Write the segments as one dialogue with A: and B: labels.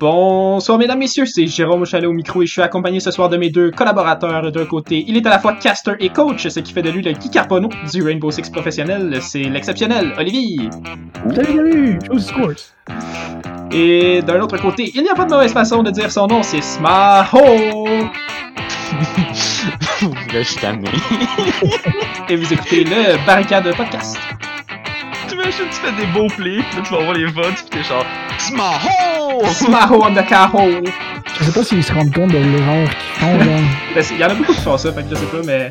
A: Bonsoir mesdames, messieurs, c'est Jérôme Chalet au micro et je suis accompagné ce soir de mes deux collaborateurs d'un côté. Il est à la fois caster et coach, ce qui fait de lui le Guy Carbono du Rainbow Six professionnel. C'est l'exceptionnel Olivier.
B: Salut, salut, chose.
A: Et d'un autre côté, il n'y a pas de mauvaise façon de dire son nom, c'est Smaho. et vous écoutez le Barricade Podcast.
C: T'imagines, tu fais des beaux plays, puis là, tu vas voir les votes, pis t'es genre Smaho!
A: Smaho on the cajo.
B: Je sais pas s'ils se rendent compte de l'erreur qu'ils font, là.
A: Ben, Il y en a beaucoup qui font ça, fait que je sais pas, mais.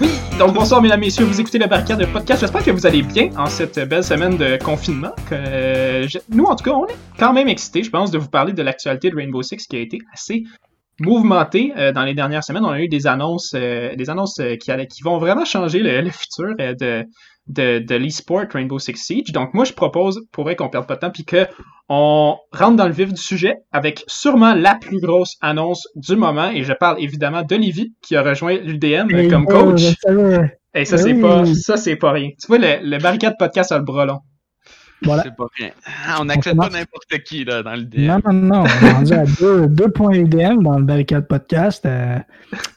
A: Oui, donc bonsoir mesdames, messieurs, vous écoutez le Barricade Podcast. J'espère que vous allez bien en cette belle semaine de confinement. Euh, je- Nous, en tout cas, on est quand même excités, je pense, de vous parler de l'actualité de Rainbow Six qui a été assez mouvementée euh, dans les dernières semaines. On a eu des annonces, euh, des annonces euh, qui, allaient- qui vont vraiment changer le, le futur euh, de, de, de l'e-sport Rainbow Six Siege. Donc moi, je propose, pour vrai qu'on perde pas de temps, puis que on rentre dans le vif du sujet avec sûrement la plus grosse annonce du moment, et je parle évidemment d'Olivier qui a rejoint l'UDM comme
B: euh,
A: coach. Et ça,
B: Ben
A: c'est
B: oui.
A: pas, ça, c'est pas rien. Tu vois, le, le barricade podcast a le bras long.
B: Voilà.
C: C'est pas rien. Ah, on accepte pas n'importe qui là, dans le DM.
B: Non, non, non, on est rendu à deux, deux points UDM dans le Barricade Podcast. Euh,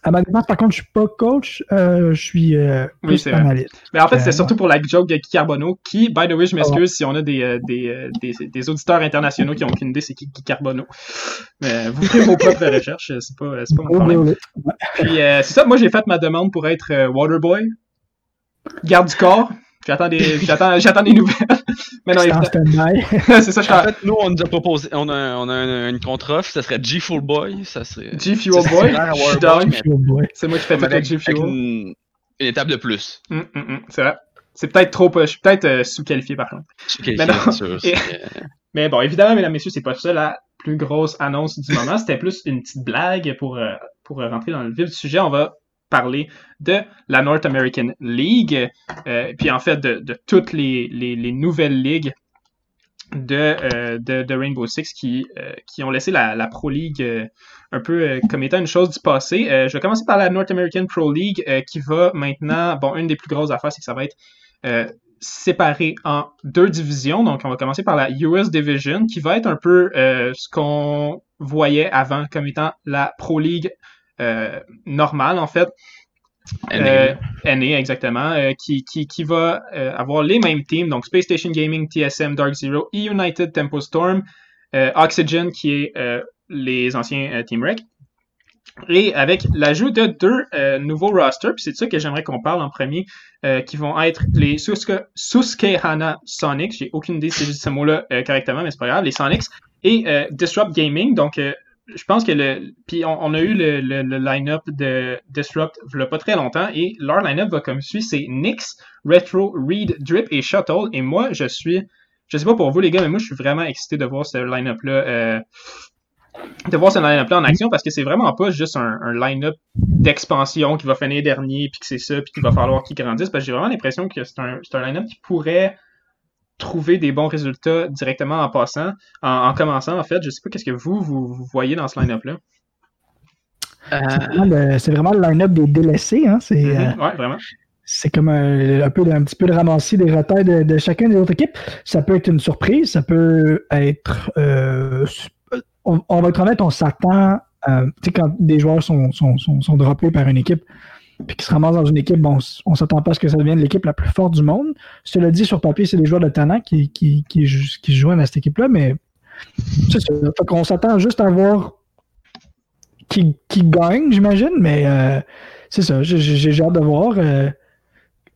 B: à ma défense, par contre, je suis pas coach, euh, je suis euh,
A: Oui, c'est vrai.
B: analyste.
A: Mais en fait, c'est
B: Euh,
A: surtout pour la joke de Guy Carbonneau, qui, by the way, je m'excuse si on a des, des, des, des auditeurs internationaux qui ont aucune idée c'est qui Guy Carbonneau. Mais vous ferez vos propres recherches, c'est pas, c'est pas mon
B: Oh,
A: problème.
B: oui, oui.
A: Puis euh, c'est ça, moi j'ai fait ma demande pour être euh, Waterboy, garde du corps. J'attends des, j'attends, j'attends des nouvelles. Mais non,
B: C'est
A: ça, je
C: En fait, nous, on nous a proposé, on a, on a une, une contre-offre, ça serait G Full Boy, ça serait.
A: G Fuel Boy. Je suis
B: boy.
A: C'est moi qui fais tout
C: avec,
A: G
C: avec
A: Fuel.
C: une, une étape de plus.
A: Hum, hum, hum, c'est vrai. C'est peut-être trop, je suis peut-être euh, sous-qualifié par contre.
C: Je suis
A: Mais
C: qualifié,
A: non.
C: bien sûr.
A: Et-
C: euh,
A: Mais bon, évidemment, mesdames, messieurs, c'est pas ça la plus grosse annonce du moment. C'était plus une petite blague pour, euh, pour euh, rentrer dans le vif du sujet. On va parler de la North American League, euh, puis en fait de, toutes les, les, les nouvelles ligues de, euh, de, de Rainbow Six qui, euh, qui ont laissé la, Pro League un peu comme étant une chose du passé. Je vais commencer par la North American Pro League qui va maintenant, bon, une des plus grosses affaires, c'est que ça va être séparé en deux divisions. Donc, on va commencer par la US Division, qui va être un peu ce qu'on voyait avant comme étant la Pro League normale, en fait. Euh, NA, exactement, euh, qui, qui, qui va euh, avoir les mêmes teams, donc Space Station Gaming, TSM, Dark Zero, E United, Tempo Storm, euh, Oxygen, qui est euh, les anciens euh, Team Rec. Et avec l'ajout de deux euh, nouveaux rosters, puis c'est de ça que j'aimerais qu'on parle en premier, euh, qui vont être les Suske- Susquehanna Sonics. J'ai aucune idée si je dis ce mot-là euh, correctement, mais c'est pas grave. Les Sonics et euh, Disrupt Gaming. Donc, euh, je pense que le. Puis on, a eu le, le, le line-up de Disrupt il y a pas très longtemps et leur line-up va comme suit c'est Nyx, Retro, Reed, Drip et Shuttle. Et moi, je suis. Je sais pas pour vous les gars, mais moi je suis vraiment excité de voir ce line-up-là. euh, de voir ce line-up-là en action parce que c'est vraiment pas juste un, un line-up d'expansion qui va finir dernier puis que c'est ça puis qu'il va falloir qu'il grandisse parce que j'ai vraiment l'impression que c'est un, c'est un line-up qui pourrait trouver des bons résultats directement en passant, en, en commençant en fait. Je sais pas qu'est-ce que vous, vous, vous voyez dans ce line-up-là.
C: euh,
B: C'est vraiment le- C'est vraiment le line-up des délaissés. Hein? C'est euh,
A: Mhm, Ouais, vraiment.
B: c'est comme un, un peu, un petit peu de ramassis des retards de, de chacune des autres équipes. Ça peut être une surprise, ça peut être. euh, on, on va être honnête, on s'attend. euh, tu sais, quand des joueurs sont, sont, sont, sont droppés par une équipe, puis qu'ils se ramassent dans une équipe, bon, on s'attend pas à ce que ça devienne l'équipe la plus forte du monde. Cela dit, sur papier, c'est des joueurs de talent qui, qui, qui, qui à cette équipe-là, mais c'est ça. Qu'on s'attend juste à voir qui, qui gagne, j'imagine, mais euh, c'est ça. J'ai- hâte de voir. euh,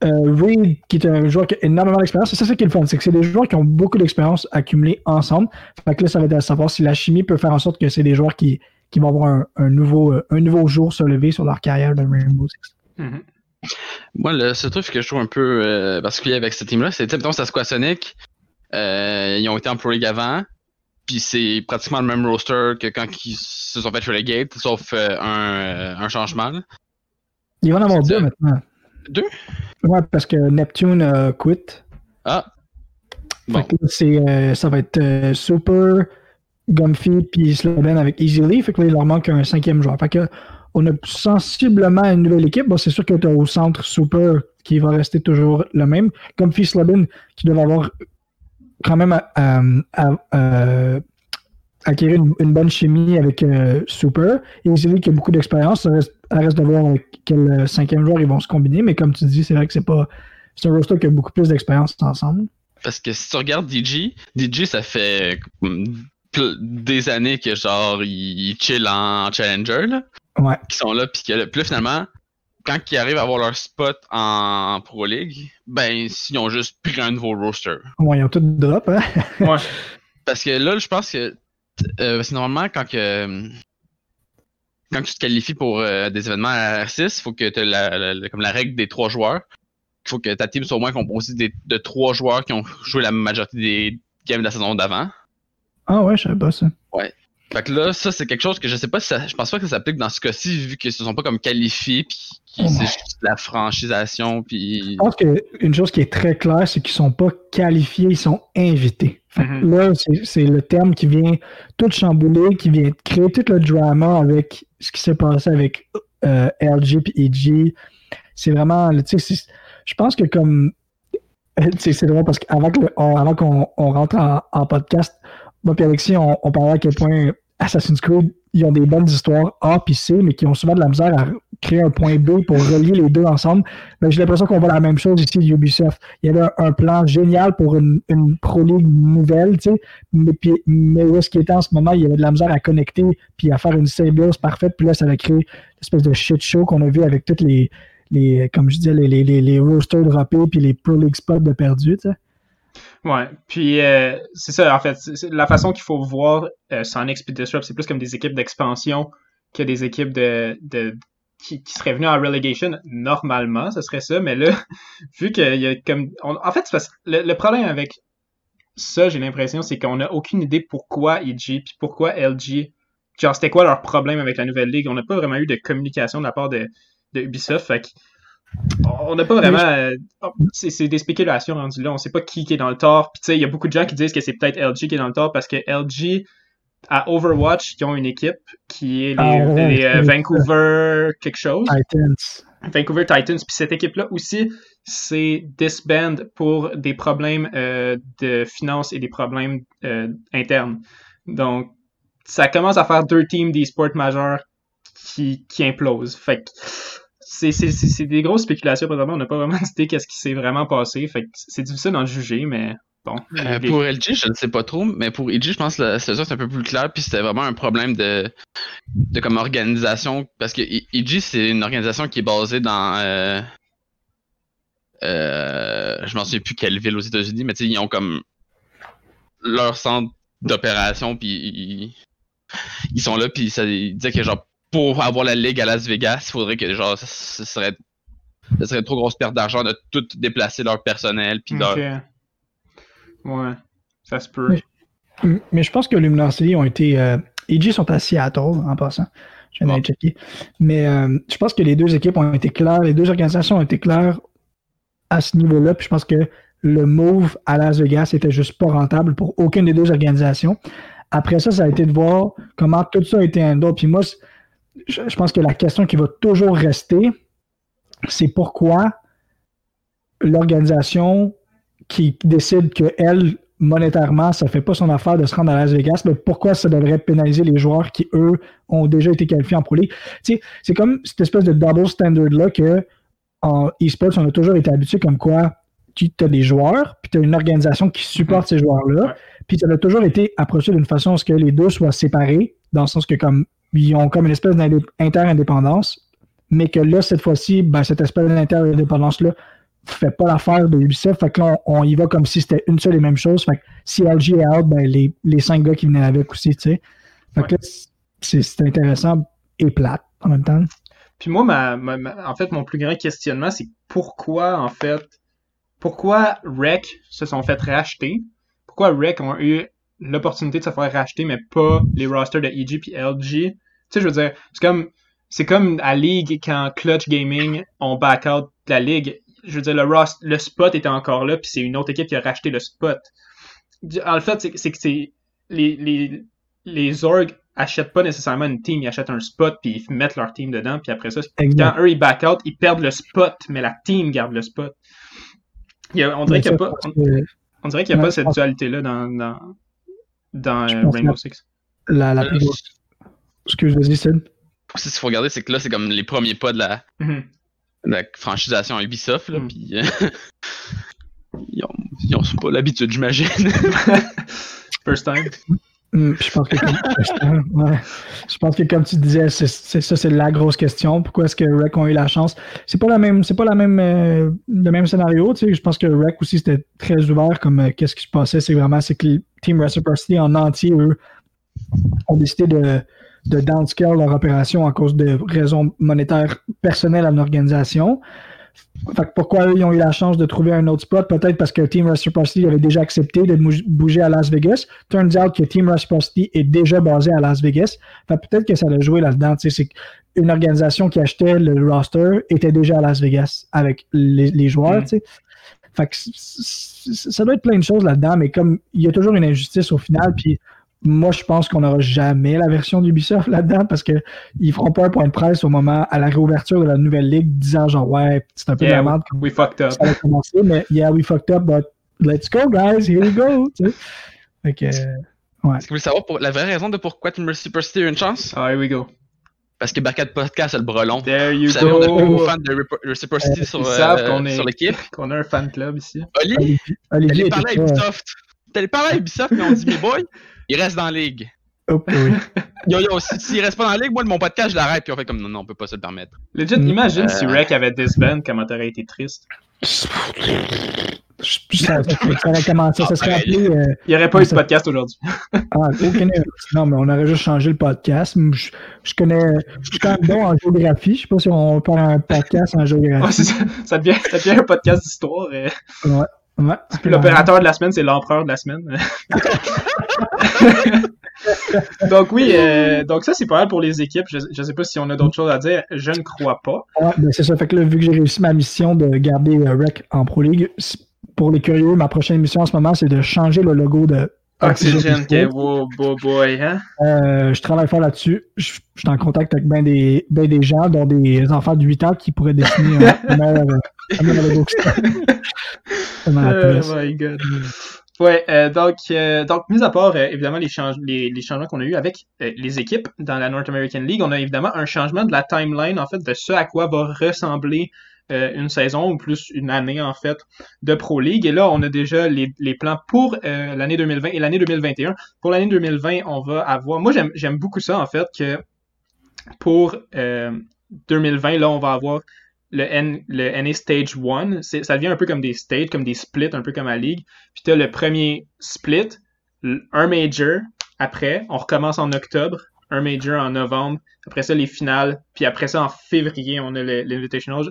B: euh, qui est un joueur qui a énormément d'expérience, c'est ça qui est le fun, c'est que c'est des joueurs qui ont beaucoup d'expérience accumulée ensemble. Fait que là, ça va être à savoir si la chimie peut faire en sorte que c'est des joueurs qui, qui vont avoir un, un nouveau, euh, un nouveau jour se lever sur leur carrière de Rainbow Six.
A: Mhm.
C: Moi, le seul truc que je trouve un peu euh, particulier avec ce team-là, c'est, mettons, c'est Squasonic. Euh, ils ont été en Pro League avant. Puis c'est pratiquement le même roster que quand ils se sont fait relegate, sauf euh, un, euh, un changement. là.
B: Il va en avoir
C: C'est
B: deux
C: ça.
B: maintenant.
C: Deux?
B: Ouais, parce que Neptune a quit.
C: Ah!
B: Fait
C: Bon.
B: que là, c'est, euh, ça va être euh, Super, Gumpy, puis Sloven avec Easily. Fait que là, il leur manque un cinquième joueur. Fait que on a sensiblement une nouvelle équipe. Bon, c'est sûr que tu as au centre Super qui va rester toujours le même. Gumpy, Sloven qui doivent avoir quand même euh, à- à- acquérir une, bonne chimie avec euh, Super. Et c'est lui qui a beaucoup d'expérience. Ça reste, de voir quel euh, cinquième joueur ils vont se combiner. Mais comme tu dis, c'est vrai que c'est pas. C'est un roster qui a beaucoup plus d'expérience ensemble.
C: Parce que si tu regardes DJ, DJ, ça fait des années que genre ils chill en challenger là.
B: Ouais.
C: Qui sont là puis que là finalement quand ils arrivent à avoir leur spot en Pro League, ben ils ont juste pris un nouveau roster.
B: Ouais, ils ont tout drop hein.
A: ouais.
C: Parce que là je pense que euh, c'est normalement quand que quand tu te qualifies pour euh, des événements à R6, il faut que tu aies la, comme la règle des trois joueurs. Il faut que ta team soit au moins composée de trois joueurs qui ont joué la majorité des games de la saison d'avant.
B: Ah ouais, je savais pas ça.
C: Ouais. Fait que là, ça, c'est quelque chose que je sais pas si ça, je pense pas que ça s'applique dans ce cas-ci, vu qu'ils se sont pas comme qualifiés, puis c'est juste la franchisation, puis...
B: Je pense qu'une chose qui est très claire, c'est qu'ils sont pas qualifiés, ils sont invités. Mm-hmm. Là, c'est le terme qui vient tout chambouler, qui vient créer tout le drama avec ce qui s'est passé avec euh, LG et EG. C'est vraiment, tu sais, je pense que comme... C'est vraiment parce qu'avant qu'on rentre en podcast, moi et Alexis, on, parlait à quel point Assassin's Creed, ils ont des bonnes histoires A puis C, mais qui ont souvent de la misère à créer un point B pour relier les deux ensemble. J'ai l'impression qu'on voit la même chose ici Ubisoft. Il y avait un, plan génial pour une, Pro League nouvelle, tu sais, mais, puis, mais où est-ce qu'il était en ce moment, il y avait de la misère à connecter puis à faire une symbiose parfaite, puis là, ça a créé l'espèce de shit show qu'on a vu avec toutes les, les comme je disais, les, les, les, les roasters droppés puis les Pro League spots de perdus, tu sais.
A: Ouais, puis euh, c'est ça, en fait, la façon qu'il faut voir euh, Sonic Speed Disrupt, c'est plus comme des équipes d'expansion que des équipes de, de qui, qui, seraient venues en relegation. Normalement, ce serait ça, mais là, vu qu'il y a comme... en fait, le, le, problème avec ça, j'ai l'impression, c'est qu'on n'a aucune idée pourquoi EG, puis pourquoi LG, genre, c'était quoi leur problème avec la nouvelle ligue. On n'a pas vraiment eu de communication de la part de, de Ubisoft, fait que on n'a pas vraiment. Euh, c'est des spéculations rendues là. On sait pas qui, est dans le tort. Puis tu sais, il y a beaucoup de gens qui disent que c'est peut-être LG qui est dans le tort parce que LG, à Overwatch, ils ont une équipe qui est les, ah, euh, Vancouver quelque chose.
B: Titans.
A: Vancouver Titans. Puis cette équipe-là aussi, c'est disband pour des problèmes euh, de finances et des problèmes internes. Donc, ça commence à faire deux teams d'e-sport majeurs qui, qui implosent. Fait que c'est des grosses spéculations, présentement. On n'a pas vraiment idée qu'est-ce qui s'est vraiment passé. Fait c'est difficile d'en juger, mais bon.
C: Euh, pour LG, je ne sais pas trop, mais pour EG, je pense que la situation est un peu plus claire. Puis c'était vraiment un problème de, de comme organisation. Parce que EG, c'est une organisation qui est basée dans. Euh, euh, je m'en souviens plus quelle ville aux États-Unis, mais ils ont comme leur centre d'opération, puis ils, ils, sont là, puis ça ils que genre pour avoir la ligue à Las Vegas, il faudrait que genre ce serait ce serait une trop grosse perte d'argent de tout déplacer leur personnel puis
A: Ouais, ça se peut.
B: Mais, je pense que Luminosity ont été euh, EG sont à Seattle en passant. Je viens d'aller checker. Mais euh, je pense que les deux équipes ont été claires, les deux organisations ont été claires à ce niveau-là. Puis je pense que le move à Las Vegas était juste pas rentable pour aucune des deux organisations. Après ça, ça a été de voir comment tout ça a été handled. Puis moi, je, pense que la question qui va toujours rester, c'est pourquoi l'organisation qui décide que elle, monétairement, ça fait pas son affaire de se rendre à Las Vegas, mais pourquoi ça devrait pénaliser les joueurs qui, eux, ont déjà été qualifiés en Pro League? c'est comme cette espèce de double standard-là que en e-sports, on a toujours été habitué comme quoi tu as des joueurs, puis tu as une organisation qui supporte ces joueurs-là, puis ça a toujours été approché d'une façon à ce que les deux soient séparés, dans le sens que comme ils ont comme une espèce d'inter-indépendance, mais que là, cette fois-ci, ben, cette espèce d'inter-indépendance-là fait pas l'affaire de Ubisoft. Fait que là, on, y va comme si c'était une seule et même chose. Fait que si LG est out, ben, les, les cinq gars qui venaient avec aussi, tu sais. Fait que là, c'est intéressant et plate en même temps.
A: Puis moi, ma, en fait, mon plus grand questionnement, c'est pourquoi, en fait, pourquoi REC se sont fait racheter? Pourquoi REC ont eu l'opportunité de se faire racheter, mais pas les rosters de EG et LG. Tu sais, je veux dire, c'est comme, c'est comme à League quand Clutch Gaming ont back out de la Ligue. Je veux dire, le, le spot était encore là, puis c'est une autre équipe qui a racheté le spot. En fait, c'est que c'est les, les, les orgs achètent pas nécessairement une team, ils achètent un spot puis ils mettent leur team dedans, puis après ça, quand eux ils back out, ils perdent le spot, mais la team garde le spot. on dirait qu'il n'y a, pas, on, dirait qu'il y a pas cette dualité-là dans, dans, dans euh, Rainbow Six.
B: la, la plus grosse. Excuse, vas-y, Sid.
C: Qu'il faut regarder, c'est que là, c'est comme les premiers pas de la,
A: Mhm.
C: de la franchisation Ubisoft, là,
A: Mm.
C: puis euh, ils, ont, ils ont pas l'habitude, j'imagine.
A: First time.
B: Puis je pense que comme, ouais. je pense que comme tu disais, c'est ça, c'est la grosse question. Pourquoi est-ce que Rec ont eu la chance? C'est pas la même, c'est pas la même, euh, le même scénario. Tu sais, je pense que Rec aussi c'était très ouvert. Comme euh, qu'est-ce qui se passait, c'est vraiment c'est que le Team Reciprocity en entier eux ont décidé de de downscale leur opération à cause de raisons monétaires personnelles à l'organisation. Fait que pourquoi eux, ils ont eu la chance de trouver un autre spot? Peut-être parce que Team Reciprocity avait déjà accepté de bouger à Las Vegas. Turns out que Team Reciprocity est déjà basé à Las Vegas. Fait peut-être que ça a joué là-dedans. C'est une organisation qui achetait le roster était déjà à Las Vegas avec les, les joueurs.
A: Mm.
B: Fait que ça doit être plein de choses là-dedans, mais comme il y a toujours une injustice au final, puis moi je pense qu'on n'aura jamais la version d'Ubisoft là-dedans parce que ils feront pas un point de presse au moment à la réouverture de la nouvelle ligue disant genre ouais c'est un peu de
A: Yeah,
B: la merde
A: We fucked up.
B: ça va commencer, mais yeah, we fucked up, but let's go, guys, here we go. tu sais. Fait que, euh,
C: Est-ce que vous voulez savoir pour, la vraie raison de pourquoi Team Reciprocity a eu une chance?
A: Ah, here we go.
C: Parce que Barcade Podcast a le brelon.
A: There you
C: Vous savez, on a beaucoup de fans de Reciprocity sur, euh,
A: qu'on est-
C: sur l'équipe.
A: Qu'on a un fan club ici.
C: Oli,
B: Olivier,
C: parler à Ubisoft. T'allais parler à Ubisoft, mais on dit, mes boys, il reste dans la ligue.
B: Oh, oui.
C: Yo, yo, si- s'il reste pas dans la ligue, moi, de mon podcast, je l'arrête, puis on fait comme, non, non, on peut pas se le permettre.
A: Legit,
B: Mm.
A: imagine si
C: Euh.
A: Rec avait disband, comment t'aurais été triste?
B: ça, ça, ça aurait commencé, ça serait
C: Ah,
B: appelé. euh,
A: Il n'y aurait pas eu de podcast aujourd'hui.
B: ah, aucun- non, mais on aurait juste changé le podcast. Je, je connais, je suis quand même bon en géographie. Je sais pas si on peut faire un podcast en géographie.
A: Ça devient, ça devient un podcast d'histoire. euh.
B: Ouais.
A: L'opérateur de la semaine, c'est l'empereur de la semaine. donc oui, euh, donc ça c'est pas mal pour les équipes. Je, je sais pas si on a d'autres choses à dire. Je ne crois pas.
B: Ouais, ben c'est ça. Fait que là, vu que j'ai réussi ma mission de garder euh, Rec en Pro League, pour les curieux, ma prochaine mission en ce moment, c'est de changer le logo de
A: Oxygen, ok, wow, boy, boy, hein?
B: Euh, je travaille fort là-dessus. Je, je suis en contact avec bien des, ben des gens, dont des enfants de 8 ans qui pourraient dessiner un, meilleur, que.
A: Oh my god. Ouais, euh, donc, euh, donc, mis à part euh, évidemment les, change- les, les changements qu'on a eu avec euh, les équipes dans la North American League, on a évidemment un changement de la timeline en fait de ce à quoi va ressembler euh, une saison ou plus une année en fait de Pro League. Et là, on a déjà les, les plans pour euh, l'année 2020 et l'année 2021. Pour l'année 2020, on va avoir. Moi, j'aime beaucoup ça en fait que pour euh, 2020, là, on va avoir le, N, le NA Stage 1. C'est- Ça devient un peu comme des stages, comme des splits, un peu comme à Ligue. Puis tu as le premier split, un major. Après, on recommence en octobre, un major en novembre. Après ça, les finales. Puis après ça, en février, on a l'Invitational.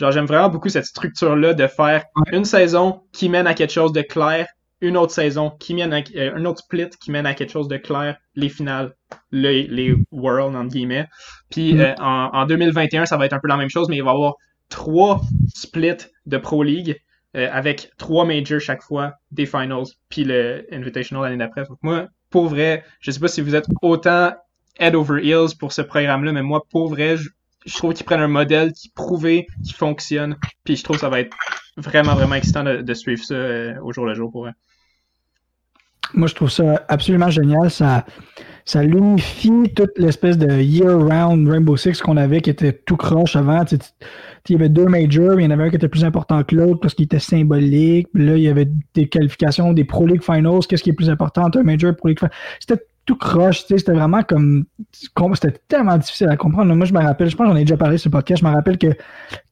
A: Genre, j'aime vraiment beaucoup cette structure-là de faire une saison qui mène à quelque chose de clair, une autre saison qui mène à euh, un autre split qui mène à quelque chose de clair, les finales, les, les Worlds, entre guillemets. Puis
B: Mm.
A: euh, en, en 2021, ça va être un peu la même chose, mais il va y avoir trois splits de Pro League euh, avec trois majors chaque fois, des finals, puis le Invitational l'année d'après. Donc moi, pour vrai, je sais pas si vous êtes autant head over heels pour ce programme-là, mais moi, pour vrai, je, je trouve qu'ils prennent un modèle qui prouvé, qui fonctionne, puis je trouve que ça va être vraiment, vraiment excitant de, suivre ça euh, au jour le jour pour vrai.
B: Moi, je trouve ça absolument génial. Ça, ça l'unifie toute l'espèce de year-round Rainbow Six qu'on avait qui était tout croche avant. Il y avait deux majors, mais il y en avait un qui était plus important que l'autre parce qu'il était symbolique. Là, il y avait des qualifications, des Pro League Finals. Qu'est-ce qui est plus important entre un major et Pro League Finals? C'était tout croche. tu sais, C'était vraiment comme. C'était tellement difficile à comprendre. Moi, je me rappelle, je pense que j'en ai déjà parlé sur le podcast. Je me rappelle que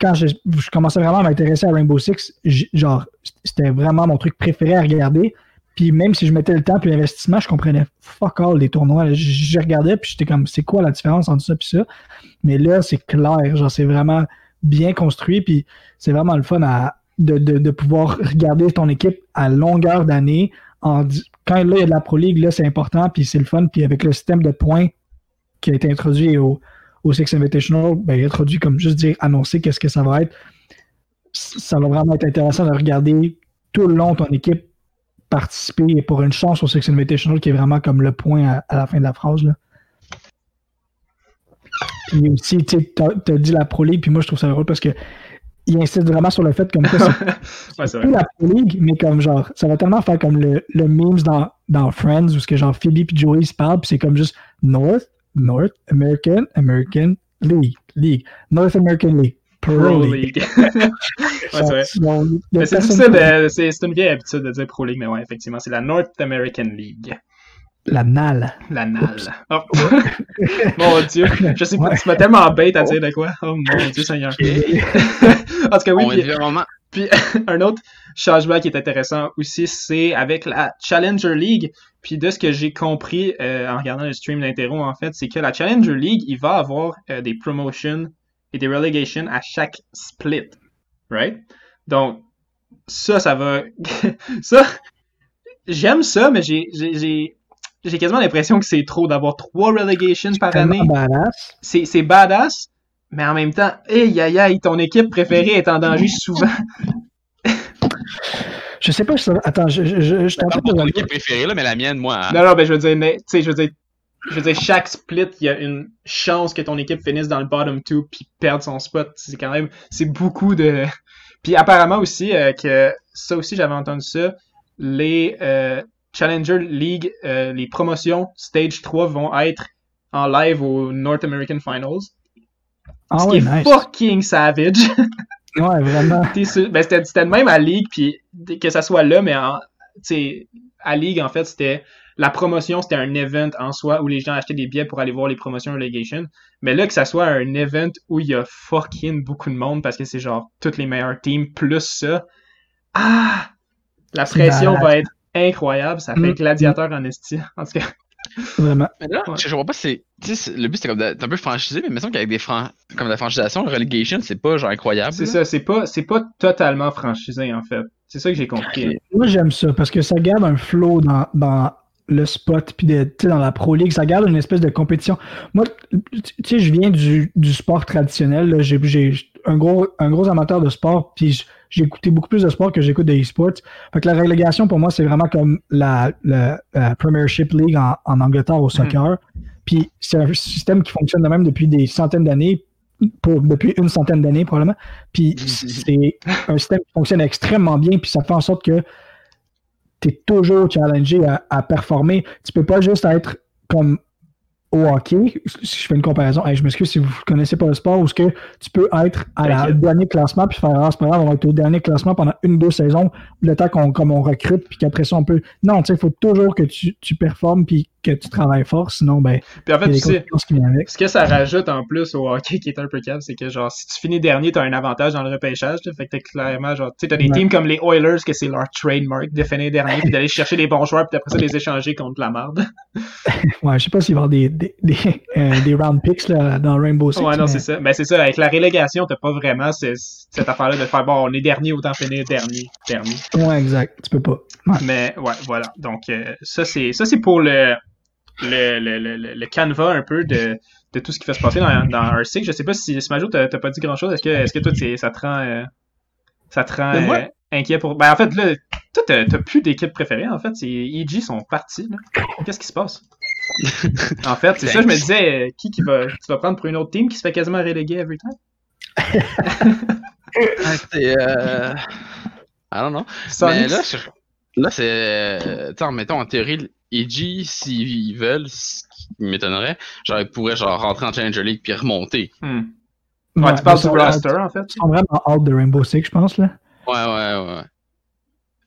B: quand je, commençais vraiment à m'intéresser à Rainbow Six, genre, c'était vraiment mon truc préféré à regarder. Puis même si je mettais le temps puis l'investissement, je comprenais fuck all des tournois. Je, regardais puis j'étais comme c'est quoi la différence entre ça puis ça? Mais là, c'est clair. Genre, c'est vraiment bien construit. Puis c'est vraiment le fun à, de pouvoir regarder ton équipe à longueur d'année. Quand là, il y a de la Pro League, là, c'est important, puis c'est le fun. Puis avec le système de points qui a été introduit au, au Six Invitational, ben, introduit comme juste dire annoncer qu'est-ce que ça va être. Ça va vraiment être intéressant de regarder tout le long ton équipe participer pour une chance au Six Invitational qui est vraiment comme le point à, la fin de la phrase. Là. Puis aussi, tu as, dit la Pro League, puis moi je trouve ça drôle parce que il insiste vraiment sur le fait comme ça, c'est
A: Ouais,
B: plus la Pro League, mais comme genre, ça va tellement faire comme le, le memes dans, dans Friends où ce que genre Phoebe et Joey se parlent, puis c'est comme juste North, North American, American League, League, North American League, Pro, League.
A: Ouais, c'est vrai. C'est une vieille habitude de dire Pro League, mais ouais, effectivement, c'est la North American League.
B: La NAL.
A: La NAL. Oh. mon dieu, je sais pas,
B: Ouais.
A: tu m'as tellement bête à dire de quoi. Oh mon dieu, Seigneur. en tout cas, oui, puis- Puis un autre changement qui est intéressant aussi, c'est avec la Challenger League. Puis de ce que j'ai compris euh, en regardant le stream d'Interro, en fait, c'est que la Challenger League, il va avoir euh, des promotions et des relegations à chaque split. Right? Donc, ça, ça va... ça, j'aime ça, mais j'ai... j'ai- quasiment l'impression que c'est trop d'avoir trois relegations par année
B: Tellement badass.
A: c'est c'est badass, mais en même temps, hey, aïe, aïe, ton équipe préférée est en danger souvent.
B: Je sais pas si ça Attends, je, je, je, je
C: pas
B: t'entends
C: pour ton
B: pas.
C: équipe préférée, là, mais la mienne, moi.
A: Non, non, ben je veux dire, mais, tu sais, je veux dire, je veux dire, chaque split, il y a une chance que ton équipe finisse dans le bottom two puis perde son spot. C'est quand même, c'est beaucoup de. Puis apparemment aussi euh, que ça aussi j'avais entendu ça, les euh, Challenger League, euh, les promotions Stage 3 vont être en live au North American Finals.
B: Ah
A: ce qui est
B: nice.
A: fucking savage.
B: Ouais, vraiment.
A: Ben, c'était de même à Ligue, puis que ça soit là, mais en, à Ligue, en fait, c'était la promotion, c'était un event en soi où les gens achetaient des billets pour aller voir les promotions relegation. Mais là, que ça soit un event où il y a fucking beaucoup de monde parce que c'est genre toutes les meilleurs teams plus ça. Ah! La pression va être incroyable. Ça fait
B: Mm.
A: gladiateur en esti. En tout cas,
B: Vraiment.
C: Mais là,
A: Ouais.
C: je, je vois pas, c'est. Tu sais, c'est- le but c'était comme de- un peu franchisé, mais il me semble qu'avec des fran... comme la franchisation, le relegation, c'est pas genre incroyable.
A: c'est ça. C'est pas, c'est pas totalement franchisé, en fait. C'est ça que j'ai compris.
B: Moi, j'aime ça parce que ça garde un flow dans, dans le spot puis de- tu sais, dans la Pro League. Ça garde une espèce de compétition. Moi, tu sais, je viens du, du sport traditionnel. J'ai un gros, un gros amateur de sport puis j'ai écouté beaucoup plus de sport que j'écoute de e-sports. Fait que la relégation, pour moi, c'est vraiment comme la, la- la Premiership League en, en Angleterre au soccer. Puis c'est un système qui fonctionne de même depuis des centaines d'années, pour depuis une centaine d'années probablement. Puis c'est un système qui fonctionne extrêmement bien, puis ça fait en sorte que tu es toujours challengé à, à performer. Tu peux pas juste être comme au hockey, si je fais une comparaison, Hey, je m'excuse si vous ne connaissez pas le sport, où ce que tu peux être à la dernier classement, puis faire ah, c'est pas grave, on va être au dernier classement pendant une ou deux saisons, le temps qu'on comme on recrute, puis qu'après ça, on peut. Non, tu sais, il faut toujours que tu, tu performes, puis que tu travailles fort, sinon, ben,
A: Puis en fait, tu sais,
B: qui avec.
A: Ce que ça rajoute en plus au hockey qui est un peu câble, c'est que genre si tu finis dernier, t'as un avantage dans le repêchage. fait que t'es clairement genre, tu sais, t'as des
B: Ouais.
A: teams comme les Oilers que c'est leur trademark de finir dernier puis d'aller chercher des bons joueurs puis après ça les échanger contre la marde.
B: Ouais, je sais pas s'il va y avoir des, des, des, euh, des round picks là, dans Rainbow Six.
A: ouais, non,
B: mais-
A: c'est ça. Ben c'est ça. Avec la relégation, t'as pas vraiment ce- cette affaire-là de faire bon, on est dernier, autant finir dernier, dernier.
B: Ouais, exact. Tu peux pas. Ouais.
A: Mais ouais, voilà. Donc euh, ça c'est ça c'est pour le le, le, le, le- canevas un peu de, de tout ce qui va se passer dans, dans R6. Je sais pas si, si Majo t'as pas dit grand chose. Est-ce que est-ce que toi ça te rend euh, ça te rend
C: moi-
A: euh, inquiet pour. Ben en fait là, toi t'as plus d'équipe préférée en fait. EG sont partis. Qu'est-ce qui se passe? En fait, c'est ça, je me disais, euh, qui qui va, tu vas prendre pour une autre team qui se fait quasiment reléguer every time?
C: Ah, c'est. I don't know. Mais là, là c'est. mettons, en théorie, EG, s'ils veulent, ce qui m'étonnerait, genre, ils pourraient genre rentrer en Challenger League puis remonter.
A: Hmm. Ouais, tu parles du roster en fait?
B: Ils sont vraiment out de Rainbow Six, je pense. Là.
C: Ouais, ouais, ouais.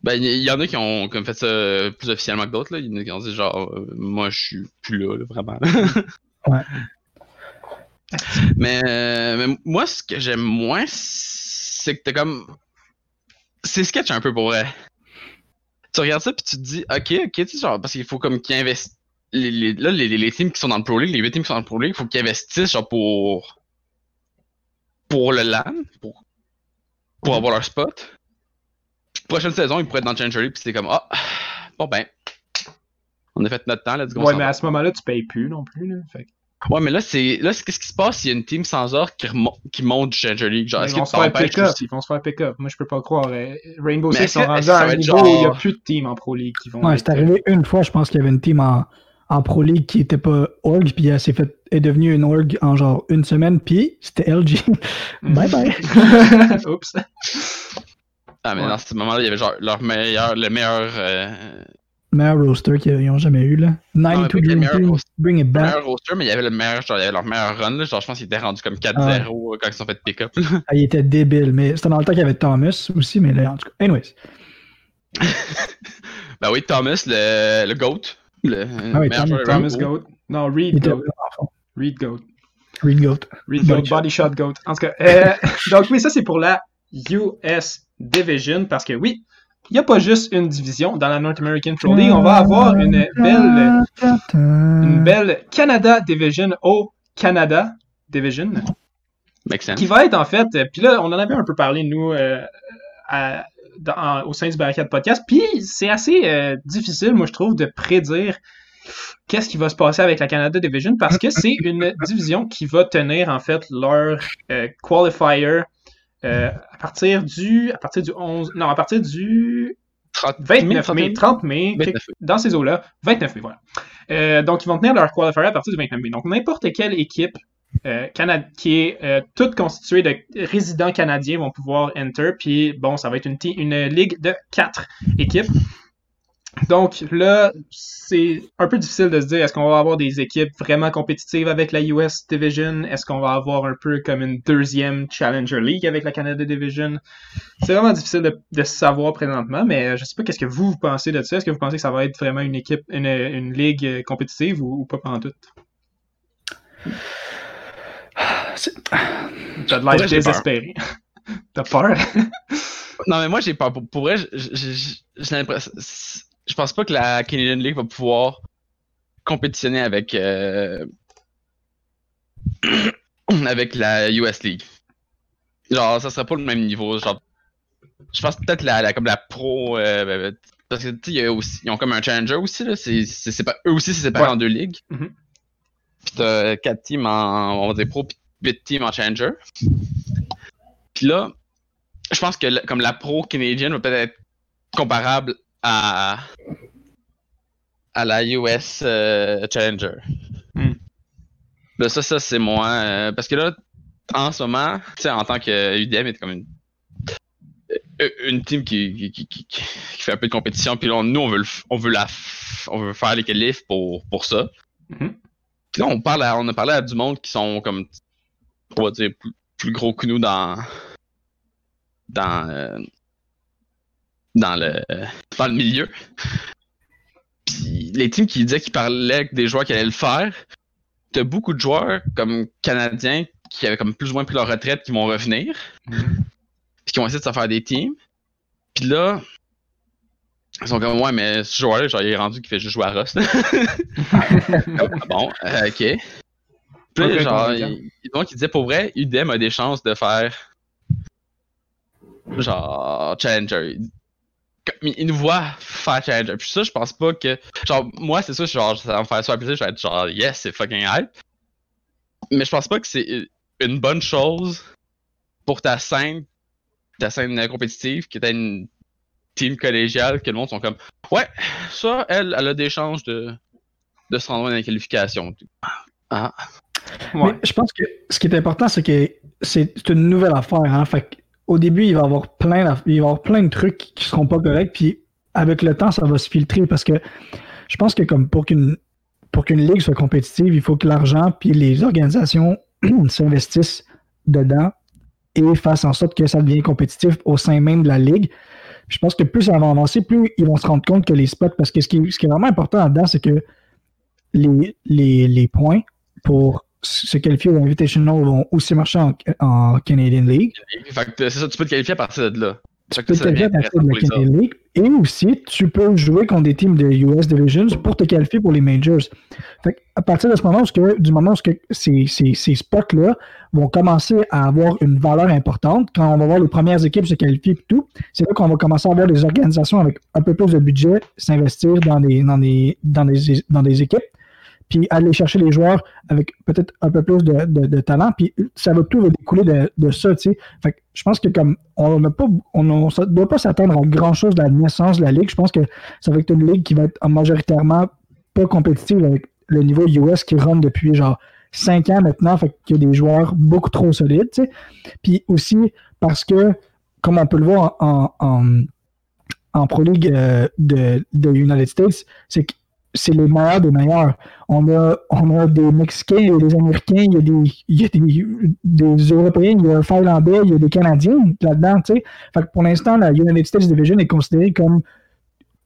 C: Ben, il y, y en a qui ont comme fait ça euh, plus officiellement que d'autres, là. Il y en a qui ont dit genre, euh, moi, je suis plus là, là, vraiment.
B: Ouais.
C: Mais, euh, mais moi, ce que j'aime moins, c'est que t'es comme. C'est sketch un peu pour vrai. Tu regardes ça puis tu te dis, ok, ok, tu sais, genre, parce qu'il faut comme qu'ils investissent. Les, les- là, les, les- teams qui sont dans le Pro League, les 8 teams qui sont dans le Pro League, il faut qu'ils investissent, genre, pour. Pour le LAN, pour. Pour avoir leur spot. Puis, prochaine saison, ils pourraient être dans le Challenger League, puis c'est comme, ah, bon ben. On a fait notre temps, go. on
A: Ouais, mais à ce moment-là, tu payes plus non plus. Là. Fait que-
C: Ouais, mais là, c'est. Là, qu'est-ce qui se passe? S'il y a une team sans or qui, remo- qui monte du Challenger League? Genre, est-ce
A: ils
C: que
A: vont se faire pick-up.
C: aussi?
A: Ils vont se faire pick-up. Moi, je peux pas croire. euh, Rainbow Six sont rendus à un où il y a
C: genre-
A: plus de teams en Pro League qui vont.
B: Ouais, c'est arrivé une fois, je pense qu'il y avait une team en, en Pro League qui était pas org, puis elle s'est fait est devenue une org en genre une semaine, puis c'était LG. bye bye.
A: Oups.
C: Ah, mais
A: Ouais.
C: dans ce moment-là, il y avait genre leur meilleur, le meilleur, euh,
B: Meilleur roster qu'ils ont jamais eu, là.
C: mais
B: 92
C: pas que le
B: Dream
C: meilleur
B: Team,
C: roster.
B: bring it
C: le
B: back.
C: meilleur roster, mais il y avait le meilleur, genre, il y avait leur meilleur run, là. Genre, je pense qu'ils étaient rendus comme 4-0
B: Ah
C: euh, quand ils se sont fait pick-up.
B: Ah, il était débile, mais c'était dans le temps qu'il y avait Thomas aussi, mais là, en tout cas. Anyways.
C: ben oui, Thomas, le, le GOAT. Le
B: Ah oui,
C: meilleur
B: Thomas-.
A: Goat. Non, Reed Goat. Reed Goat.
B: Reed Goat.
A: Reed
B: Body
A: Goat,
B: shot.
A: Body Shot Goat. En tout cas, euh, donc oui, ça c'est pour la US Division, parce que oui, il n'y a pas juste une division dans la North American Pro League, on va avoir une belle, une belle Canada Division au Canada Division,
C: Make sense.
A: qui va être en fait, euh, puis là, on en avait un peu parlé, nous, euh, à- dans- en- au sein du Barricade Podcast, puis c'est assez euh, difficile, moi je trouve, de prédire qu'est-ce qui va se passer avec la Canada Division parce que c'est une division qui va tenir en fait leur euh, qualifier euh, à partir du à partir du 11 non à partir du
C: 30
A: 29 mai.
C: 31?
A: 30 mai
C: 29
A: quelque- dans ces eaux-là 29 mai voilà. Euh, donc ils vont tenir leur qualifier à partir du 29 mai. Donc n'importe quelle équipe euh, qui est toute constituée de résidents canadiens vont pouvoir enter puis bon ça va être une, une ligue de quatre équipes donc là, c'est un peu difficile de se dire est-ce qu'on va avoir des équipes vraiment compétitives avec la US Division? Est-ce qu'on va avoir un peu comme une deuxième Challenger League avec la Canada Division? C'est vraiment difficile de, de savoir présentement, mais euh, je sais pas qu'est-ce que vous, vous pensez de ça? Est-ce que vous pensez que ça va être vraiment une équipe, une, une ligue euh, compétitive ou, ou pas pendant tout T'as de l'air désespéré. T'as peur?
C: Non, mais moi, j'ai peur. Pour, vrai, j'ai l'impression. Je pense pas que la Canadian League va pouvoir compétitionner avec. euh, avec la US League. Genre, ça serait pas le même niveau. Genre, je pense peut-être la, la- comme la pro. euh, ben, ben, parce que, tu sais, ils ont comme un challenger aussi, là. C'est, c'est, pas, eux aussi, c'est séparé
A: Ouais.
C: en deux ligues.
A: Mhm.
C: Puis t'as 4 teams en, on va dire pro, puis 8 teams en challenger. Puis là, je pense que comme la pro canadienne va peut-être être comparable à à la US euh, Challenger.
A: Hmm.
C: Là, ça, ça c'est moi. euh, parce que là, en ce moment, tu sais, en tant que UDM est comme une euh, une team qui, qui, qui, qui- fait un peu de compétition, puis là, nous, on veut, le on veut, la on veut faire les qualifs pour, pour ça.
A: Mhm.
C: Puis là, on, parle à- on a parlé à du monde qui sont comme, on va dire, plus, plus gros que nous dans, dans, euh, dans, le, dans le milieu. Puis les teams qui disaient qu'ils parlaient avec des joueurs qui allaient le faire, t'as beaucoup de joueurs comme canadiens qui avaient comme plus ou moins pris leur retraite qui vont revenir,
A: Mhm.
C: puis qui vont essayer de se faire des teams. Puis là, ils sont comme, ouais, mais ce joueur-là, genre, il est rendu qu'il fait juste jouer à Rust. Ah bon, euh, ok. Puis là, genre, il, donc, il disait, pour vrai, UDM a des chances de faire, genre, Challenger. Comme, il nous voit faire Challenger. Puis ça, je pense pas que, genre, moi, c'est ça, genre, ça va me faire super plaisir, je vais être genre, yes, c'est fucking hype. Mais je pense pas que c'est une bonne chose pour ta scène, ta scène euh, compétitive, que t'as une team collégiale, que le monde sont comme, ouais, ça, elle, elle a des chances de, de se rendre dans les qualifications. Ah,
A: Ouais.
B: Mais je pense que ce qui est important, c'est que c'est c'est une nouvelle affaire. Hein? Fait que au début, il va y avoir avoir plein de trucs qui seront pas corrects, puis avec le temps, ça va se filtrer parce que je pense que comme pour qu'une ligue soit compétitive, il faut que l'argent puis les organisations s'investissent dedans et fassent en sorte que ça devienne compétitif au sein même de la ligue. Je pense que plus ça va avancer, plus ils vont se rendre compte que les spots, parce que ce qui ce qui est vraiment important là-dedans, c'est que les, les, les points pour se qualifier au Invitational vont aussi marcher en, en Canadian League.
C: c'est ça, tu peux te qualifier à partir de là.
B: Tu peux te qualifier à partir de la Canadian League. Et aussi, tu peux jouer contre des teams de US Divisions pour te qualifier pour les Majors. Fait à partir de ce moment, que, du moment où ces, ces, ces spots-là vont commencer à avoir une valeur importante, quand on va voir les premières équipes se qualifier et tout, c'est là qu'on va commencer à avoir des organisations avec un peu plus de budget s'investir dans des, dans, des, dans, des, dans des équipes puis aller chercher les joueurs avec peut-être un peu plus de, talent, puis ça va tout découler de, ça, tu sais. Fait que je pense que comme on pas, on ne doit pas s'attendre à grand chose de la naissance de la ligue. Je pense que ça va être une ligue qui va être majoritairement pas compétitive avec le niveau US qui rentre depuis genre 5 ans maintenant, fait qu'il y a des joueurs beaucoup trop solides, tu sais. Puis aussi parce que, comme on peut le voir en Pro League euh, de, de United States, c'est que c'est les meilleurs des meilleurs. On a, on a des Mexicains, il y a des Américains, il y a des, il y a des, des Européens, il y a un Finlandais, il y a des Canadiens là-dedans, tu. Fait que pour l'instant, la United States Division est considérée comme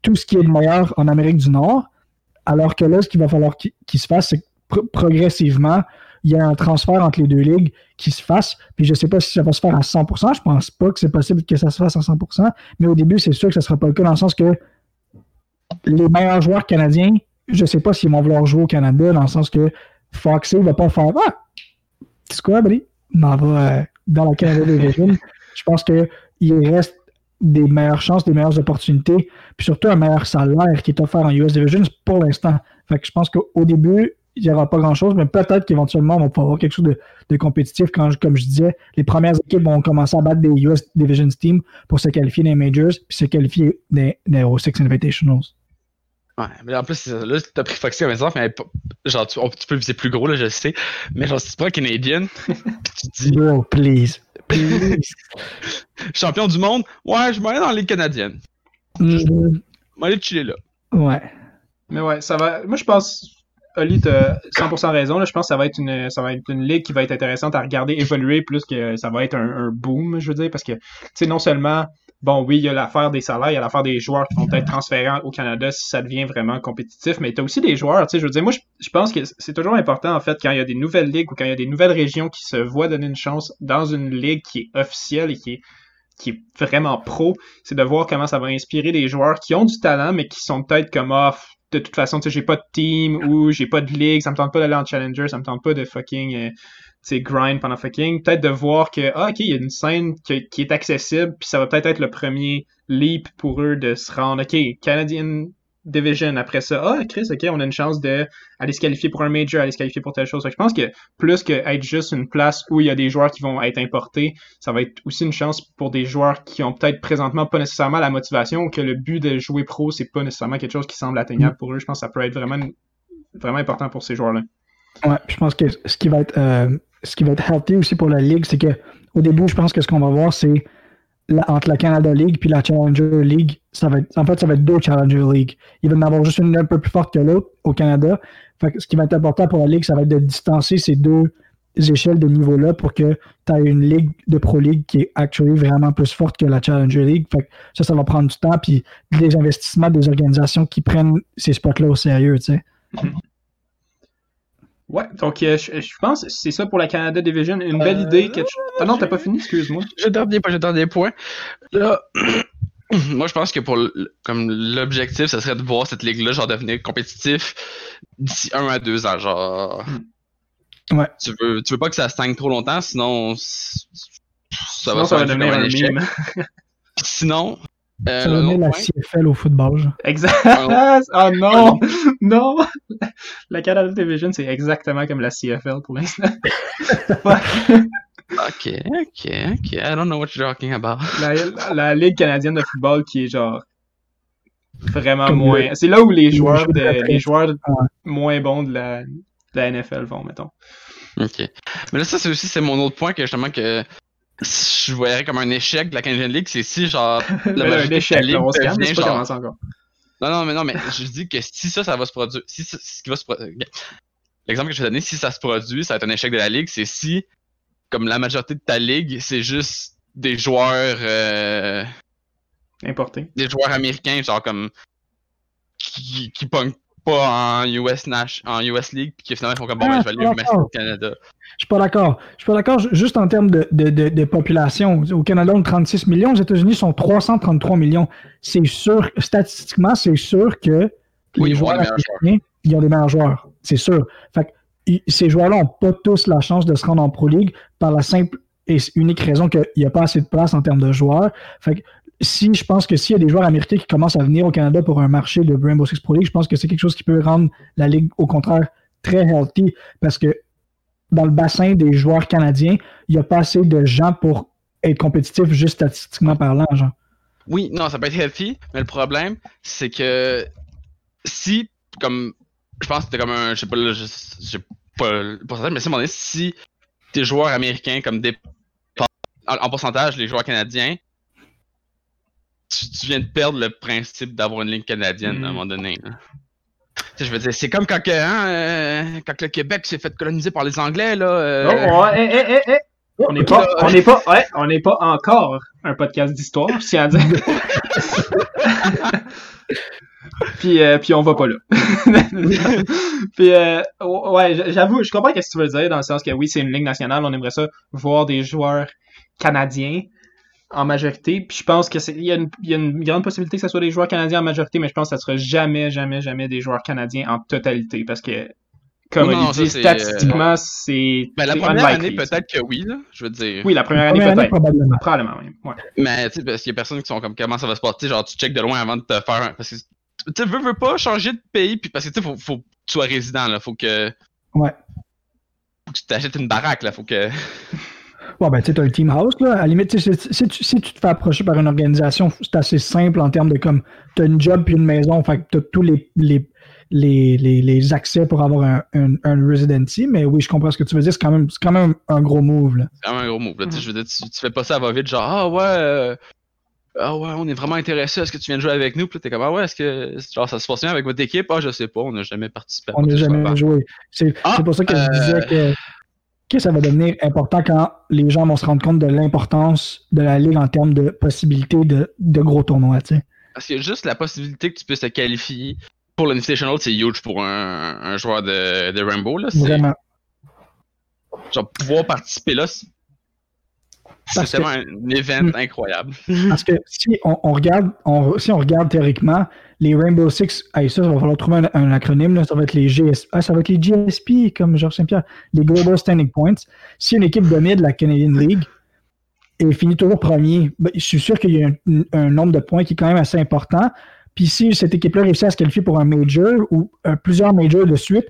B: tout ce qui est le meilleur en Amérique du Nord, alors que là, ce qu'il va falloir qu'il se fasse, c'est que progressivement, il y a un transfert entre les deux ligues qui se fasse. Puis je ne sais pas si ça va se faire à 100%. Je pense pas que c'est possible que ça se fasse à 100%. Mais au début, c'est sûr que ça ne sera pas le cas dans le sens que les meilleurs joueurs canadiens, je ne sais pas s'ils vont vouloir jouer au Canada, dans le sens que Foxy ne va pas faire Ah, c'est quoi, buddy? On va euh, dans la Canada Division. Je pense qu'il reste des meilleures chances, des meilleures opportunités, puis surtout un meilleur salaire qui est offert en US Division pour l'instant. Fait que je pense qu'au début, il n'y aura pas grand-chose, mais peut-être qu'éventuellement, on va pouvoir avoir quelque chose de, compétitif. Quand, comme je disais, les premières équipes vont commencer à battre des US Division Team pour se qualifier des Majors, puis se qualifier des, des Six Invitationals.
C: Ouais, mais en plus, là, t'as pris Foxy comme exemple, mais genre, tu, peux viser plus gros, là, je sais. Mais genre, si tu prends Canadian, tu
B: dis. Bro, please. Please.
C: Champion du monde, ouais, je m'en dans la Ligue canadienne.
B: Mm
C: Je vais aller chiller là.
B: Ouais.
A: Mais ouais, ça va. Moi, je pense. Oli, t'as 100% raison. Là. Je pense que ça va, être une, ça va être une ligue qui va être intéressante à regarder évoluer plus que ça va être un, boom, je veux dire, parce que, tu sais, non seulement bon, oui, il y a l'affaire des salaires, il y a l'affaire des joueurs qui vont être transférés au Canada si ça devient vraiment compétitif, mais tu as aussi des joueurs, tu sais, je veux dire, moi, je, pense que c'est toujours important, en fait, quand il y a des nouvelles ligues ou quand il y a des nouvelles régions qui se voient donner une chance dans une ligue qui est officielle et qui est qui est vraiment pro, c'est de voir comment ça va inspirer des joueurs qui ont du talent, mais qui sont peut-être comme off. Ah, de toute façon, tu sais, j'ai pas de team ou j'ai pas de ligue, ça me tente pas d'aller en challenger, ça me tente pas de fucking euh, c'est grind pendant fucking, peut-être de voir que, ah, ok, il y a une scène qui est accessible, puis ça va peut-être être le premier leap pour eux de se rendre, ok, Canadian Division, après ça, ah, Chris, ok, on a une chance de aller se qualifier pour un major, aller se qualifier pour telle chose. je pense que plus que être juste une place où il y a des joueurs qui vont être importés, ça va être aussi une chance pour des joueurs qui ont peut-être présentement pas nécessairement la motivation ou que le but de jouer pro, c'est pas nécessairement quelque chose qui semble atteignable pour eux. Je pense que ça peut être vraiment, vraiment important pour ces joueurs-là.
B: Ouais, je pense que ce qui va être euh, ce qui va être healthy aussi pour la Ligue, c'est que au début, je pense que ce qu'on va voir, c'est entre la Canada League puis la Challenger League, ça va être, en fait, ça va être deux Challenger League. Il va en avoir juste une un peu plus forte que l'autre au Canada. Fait ce qui va être important pour la Ligue, ça va être de distancer ces deux échelles de niveau-là pour que tu aies une ligue de Pro League qui est actuellement vraiment plus forte que la Challenger League. Fait ça, ça va prendre du temps, puis des investissements des organisations qui prennent ces spots-là au sérieux, tu sais.
A: Ouais, donc euh, je, pense que c'est ça pour la Canada Division. Une belle idée. Que Ah non, t'as pas fini, excuse-moi.
C: J'ai dernier point, j'ai dernier point. Là, moi je pense que pour comme l'objectif, ça serait de voir cette ligue-là genre devenir compétitif d'ici un à deux ans. Genre.
B: Hmm. Ouais.
C: Tu veux, tu veux pas que ça stagne trop longtemps, sinon
A: ça va, ça va devenir un
C: sinon,
B: euh, ça donner la CFL au football.
A: Exact. oh non! non! La Canada Division, c'est exactement comme la CFL pour l'instant.
C: ok, ok, ok. I don't know what you're talking about.
A: La, Ligue canadienne de football qui est genre vraiment moins. C'est là où les joueurs, de, les joueurs moins bons de la, de la NFL vont, mettons.
C: Ok. Mais là, ça, c'est aussi c'est mon autre point que justement que je voyais comme un échec de la Canadian League, c'est si genre
A: la un échec, de la on se calme, genre... encore.
C: Non, non, mais non, mais je dis que si ça, ça va se produire, si ce qui va se produire, l'exemple que je vais donner, si ça se produit, ça va être un échec de la ligue, c'est si, comme la majorité de ta ligue, c'est juste des joueurs euh...
A: importés,
C: des joueurs américains, genre comme qui, qui pas en US Nash, en US League, puis qui finalement font comme bon, ben, je vais aller le mettre au Canada.
B: Je suis pas d'accord. Je suis pas d'accord. Juste en termes de, de, de, population. Au Canada, on a 36 millions. Aux États-Unis, sont 333 millions. C'est sûr, statistiquement, c'est sûr que les joueurs américains, ils ont des meilleurs joueurs. C'est sûr. Fait que, ces joueurs-là n'ont pas tous la chance de se rendre en Pro League par la simple et unique raison qu'il n'y a pas assez de place en termes de joueurs. Fait que si je pense que s'il y a des joueurs américains qui commencent à venir au Canada pour un marché de Rainbow Six Pro League, je pense que c'est quelque chose qui peut rendre la ligue au contraire très healthy parce que dans le bassin des joueurs canadiens, il n'y a pas assez de gens pour être compétitif juste statistiquement parlant, genre.
C: Oui, non, ça peut être healthy, mais le problème, c'est que si, comme je pense que c'était comme un. Je sais pas, je sais pas le pourcentage, mais c'est demandé si tes joueurs américains comme des. En pourcentage, les joueurs canadiens, tu, tu viens de perdre le principe d'avoir une ligne canadienne à un
A: Mm.
C: moment donné. là. Je veux dire, c'est comme quand, que, hein, euh, quand le Québec s'est fait coloniser par les Anglais, là. euh,
A: Oh. On n'est pas, on n'est pas, ouais, on n'est pas encore un podcast d'histoire, je tiens à dire. puis, euh, puis on va pas là. puis, euh, ouais, j'avoue, je comprends ce que tu veux dire, dans le sens que oui, c'est une ligue nationale, on aimerait ça voir des joueurs canadiens en majorité. Puis je pense que c'est, il y, a une- il y a une grande possibilité que ce soit des joueurs canadiens en majorité, mais je pense que ça sera jamais, jamais, jamais des joueurs canadiens en totalité, parce que, comme
C: Non,
A: dit,
C: ça, c'est, euh,
A: statistiquement, c'est
C: Ben, la première
A: unlikely,
C: année, peut-être que oui, là. Je veux dire.
A: oui, la première année
B: Première année,
A: peut-être.
B: probablement.
A: Probablement, oui. Ouais.
C: Mais tu sais, parce qu'il y a personne qui sont comme comment ça va se passer, genre tu check de loin avant de te faire un. Parce que tu sais, veux, veux pas changer de pays, puis parce que tu sais, faut, faut que tu sois résident, là. Faut que.
B: Ouais.
C: Faut que tu t'achètes une baraque, là. Faut que.
B: Bon, ben, tu sais, le team house, là. À la limite, tu si, si tu, si tu te fais approcher par une organisation, c'est assez simple en termes de comme, t'as une job puis une maison, fait que t'as tous les, les, les, les, les accès pour avoir un, un, un residency. Mais oui, je comprends ce que tu veux dire. C'est quand même, c'est quand même un gros move, là.
C: C'est vraiment un gros move, là. Tu je veux dire, tu, tu fais pas ça à va-vite, genre, ah ouais. euh, Ah ouais, on est vraiment intéressé. Est-ce que tu viens de jouer avec nous? Puis t'es comme, ah ouais, est-ce que genre, ça se passe bien avec votre équipe? Ah, je sais pas, on n'a jamais participé à
B: On n'a
C: ce
B: jamais
C: avant.
B: joué. C'est
C: Ah,
B: c'est pour ça que je
C: euh,
B: disais que, que ça va devenir important quand les gens vont se rendre compte de l'importance de la Ligue en termes de possibilités de, de gros tournois, tu sais.
C: Parce que juste la possibilité que tu puisses te qualifier pour l'Invitational, c'est huge pour un, un joueur de, de Rainbow, là.
B: Vraiment.
C: genre pouvoir participer là, c'est
B: que-
C: tellement un event
B: Hmm.
C: incroyable.
B: Parce que si on, on regarde, on- si on regarde théoriquement, les Rainbow Six, hey, ça, il va falloir trouver un, un acronyme, là, ça va être les GS, ah, ça va être les GSP, comme Georges Saint-Pierre, les Global Standing Points. Si une équipe domine la Canadian League et finit toujours premier, ben, je suis sûr qu'il y a un, un nombre de points qui est quand même assez important. Puis si cette équipe-là réussit à se qualifier pour un major ou euh, plusieurs majors de suite,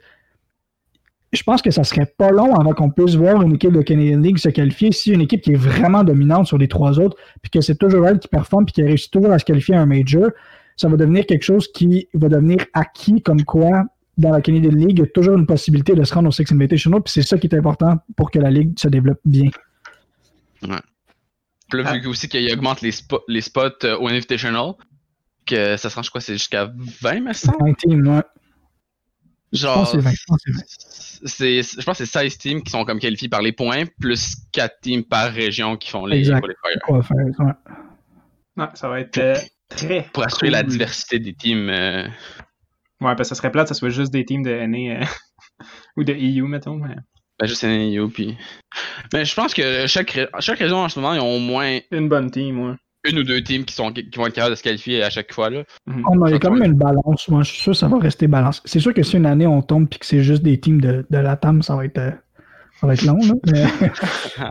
B: je pense que ça serait pas long avant qu'on puisse voir une équipe de Canadian League se qualifier si une équipe qui est vraiment dominante sur les trois autres, puis que c'est toujours elle qui performe, puis qui réussit toujours à se qualifier à un major, ça va devenir quelque chose qui va devenir acquis comme quoi dans la Canadian League, il y a toujours une possibilité de se rendre au Six Invitational, puis c'est ça qui est important pour que la Ligue se développe bien.
C: Puis là,
A: Ah.
C: vu que aussi qu'il augmente les, spo- les spots euh, au Invitational, que ça se rend, je crois, c'est jusqu'à 20, me semble.
B: Un team, ouais. Je
C: Genre,
B: pense que c'est 20, je pense que c'est 20.
C: c'est, c'est- je pense que c'est 16 teams qui sont comme qualifiés par les points, plus 4 teams par région qui font les
B: Exact.
C: qualifiers.
B: Ouais.
A: Ouais, ça va être euh, très.
C: Pour assurer la diversité des teams. euh,
A: Ouais, parce que ça serait plate, que ça soit juste des teams de NA euh, ou de EU, mettons. mais
C: ben, juste NAU, puis. Mais je pense que chaque, chaque région en ce moment, ils ont au moins
A: Une bonne team, ouais.
C: Une ou deux teams qui, sont, qui vont être capables de se qualifier à chaque fois. Là.
B: On a quand même une balance. Moi, je suis sûr que ça va rester balance. C'est sûr que si une année on tombe et que c'est juste des teams de, de la TAM, ça va être, euh, ça va être long. Là, mais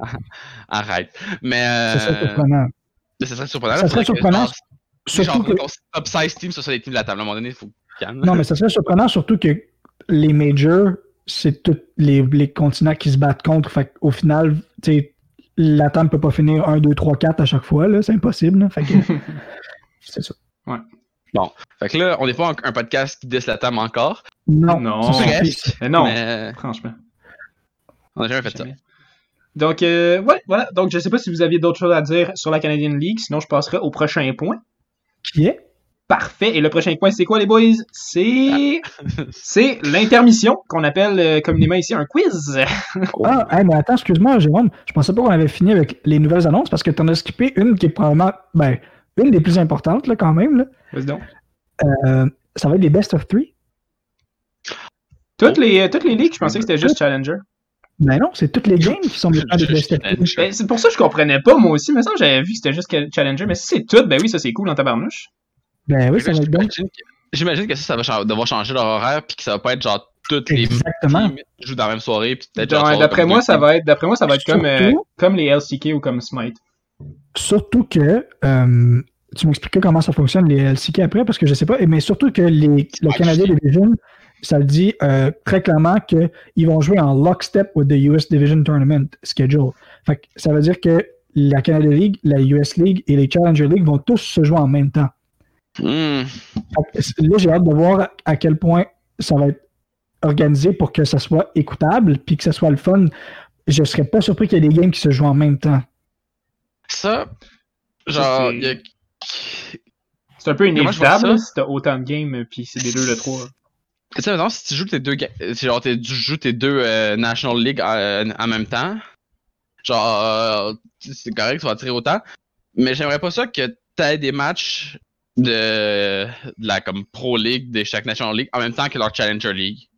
C: Arrête. Mais. Euh,
B: ça serait surprenant.
C: mais ça serait surprenant.
B: Ça serait
C: que,
B: surprenant,
C: genre,
B: Surtout
C: genre,
B: que,
C: ton top 16 teams, ce soit les teams de la table. À un moment donné, il faut calme.
B: non, mais ça serait surprenant, surtout que les majors, c'est tous les, les continents qui se battent contre. Fait au final, tu sais, la TAM peut pas finir 1, 2, 3, 4 à chaque fois. là, C'est impossible. là. Fait que, c'est ça.
C: Fait que là, on n'est pas un, un podcast qui diss la table encore.
B: Non,
A: Non.
C: Bref.
A: Mais non,
C: Mais
A: franchement.
C: on n'a jamais fait ça.
A: Donc, euh, ouais, voilà. Donc, je sais pas si vous aviez d'autres choses à dire sur la Canadian League, sinon je passerai au prochain point.
B: Qui est?
A: Parfait. Et le prochain point, c'est quoi, les boys? C'est. C'est l'intermission, qu'on appelle euh, communément ici un quiz.
B: Ah, hey, mais attends, excuse-moi, Jérôme. Je pensais pas qu'on avait fini avec les nouvelles annonces parce que tu en as skippé une qui est probablement, ben, une des plus importantes, là, quand même.
A: Vas-y donc.
B: Euh, ça va être des best of three.
A: Toutes les, euh, toutes les ligues, je pensais que c'était juste Challenger.
B: Ben non, c'est toutes les games qui sont maintenant des best of three.
A: Ben, c'est pour ça que je comprenais pas, moi aussi. Mais ça, j'avais vu que c'était juste Challenger. Mais si c'est tout, ben oui, ça c'est cool en tabarnouche.
B: Ben oui, ça va être bon.
C: J'imagine que, ça, ça va devoir changer leur horaire, puis que ça va pas être genre toutes les
B: Exactement.
C: qui jouent dans la même soirée, puis peut-être genre.
A: D'après moi, ça va être, d'après moi, ça va être comme, euh, comme les LCK ou comme Smite.
B: Surtout que, euh, tu m'expliquais comment ça fonctionne les LCK après, parce que je sais pas, mais surtout que les, le Canada Division, ça le dit euh, très clairement qu'ils vont jouer en lockstep with the US Division Tournament schedule. Fait que ça veut dire que la Canada League, la US League et les Challenger League vont tous se jouer en même temps.
C: Hmm.
B: Là, j'ai hâte de voir à quel point ça va être organisé pour que ça soit écoutable puis que ça soit le fun, je serais pas surpris qu'il y ait des games qui se jouent en même temps.
C: Ça, genre,
A: c'est-
C: il y a-
A: C'est un peu inévitable si t'as autant de games puis c'est des deux le 3.
C: Tu sais, maintenant, si tu joues tes deux, genre, tu joues tes deux euh, National League euh, en même temps, genre, euh, c'est correct, ça va tirer autant, mais j'aimerais pas ça que t'aies des matchs de, la comme Pro League de chaque National League en même temps que leur Challenger League.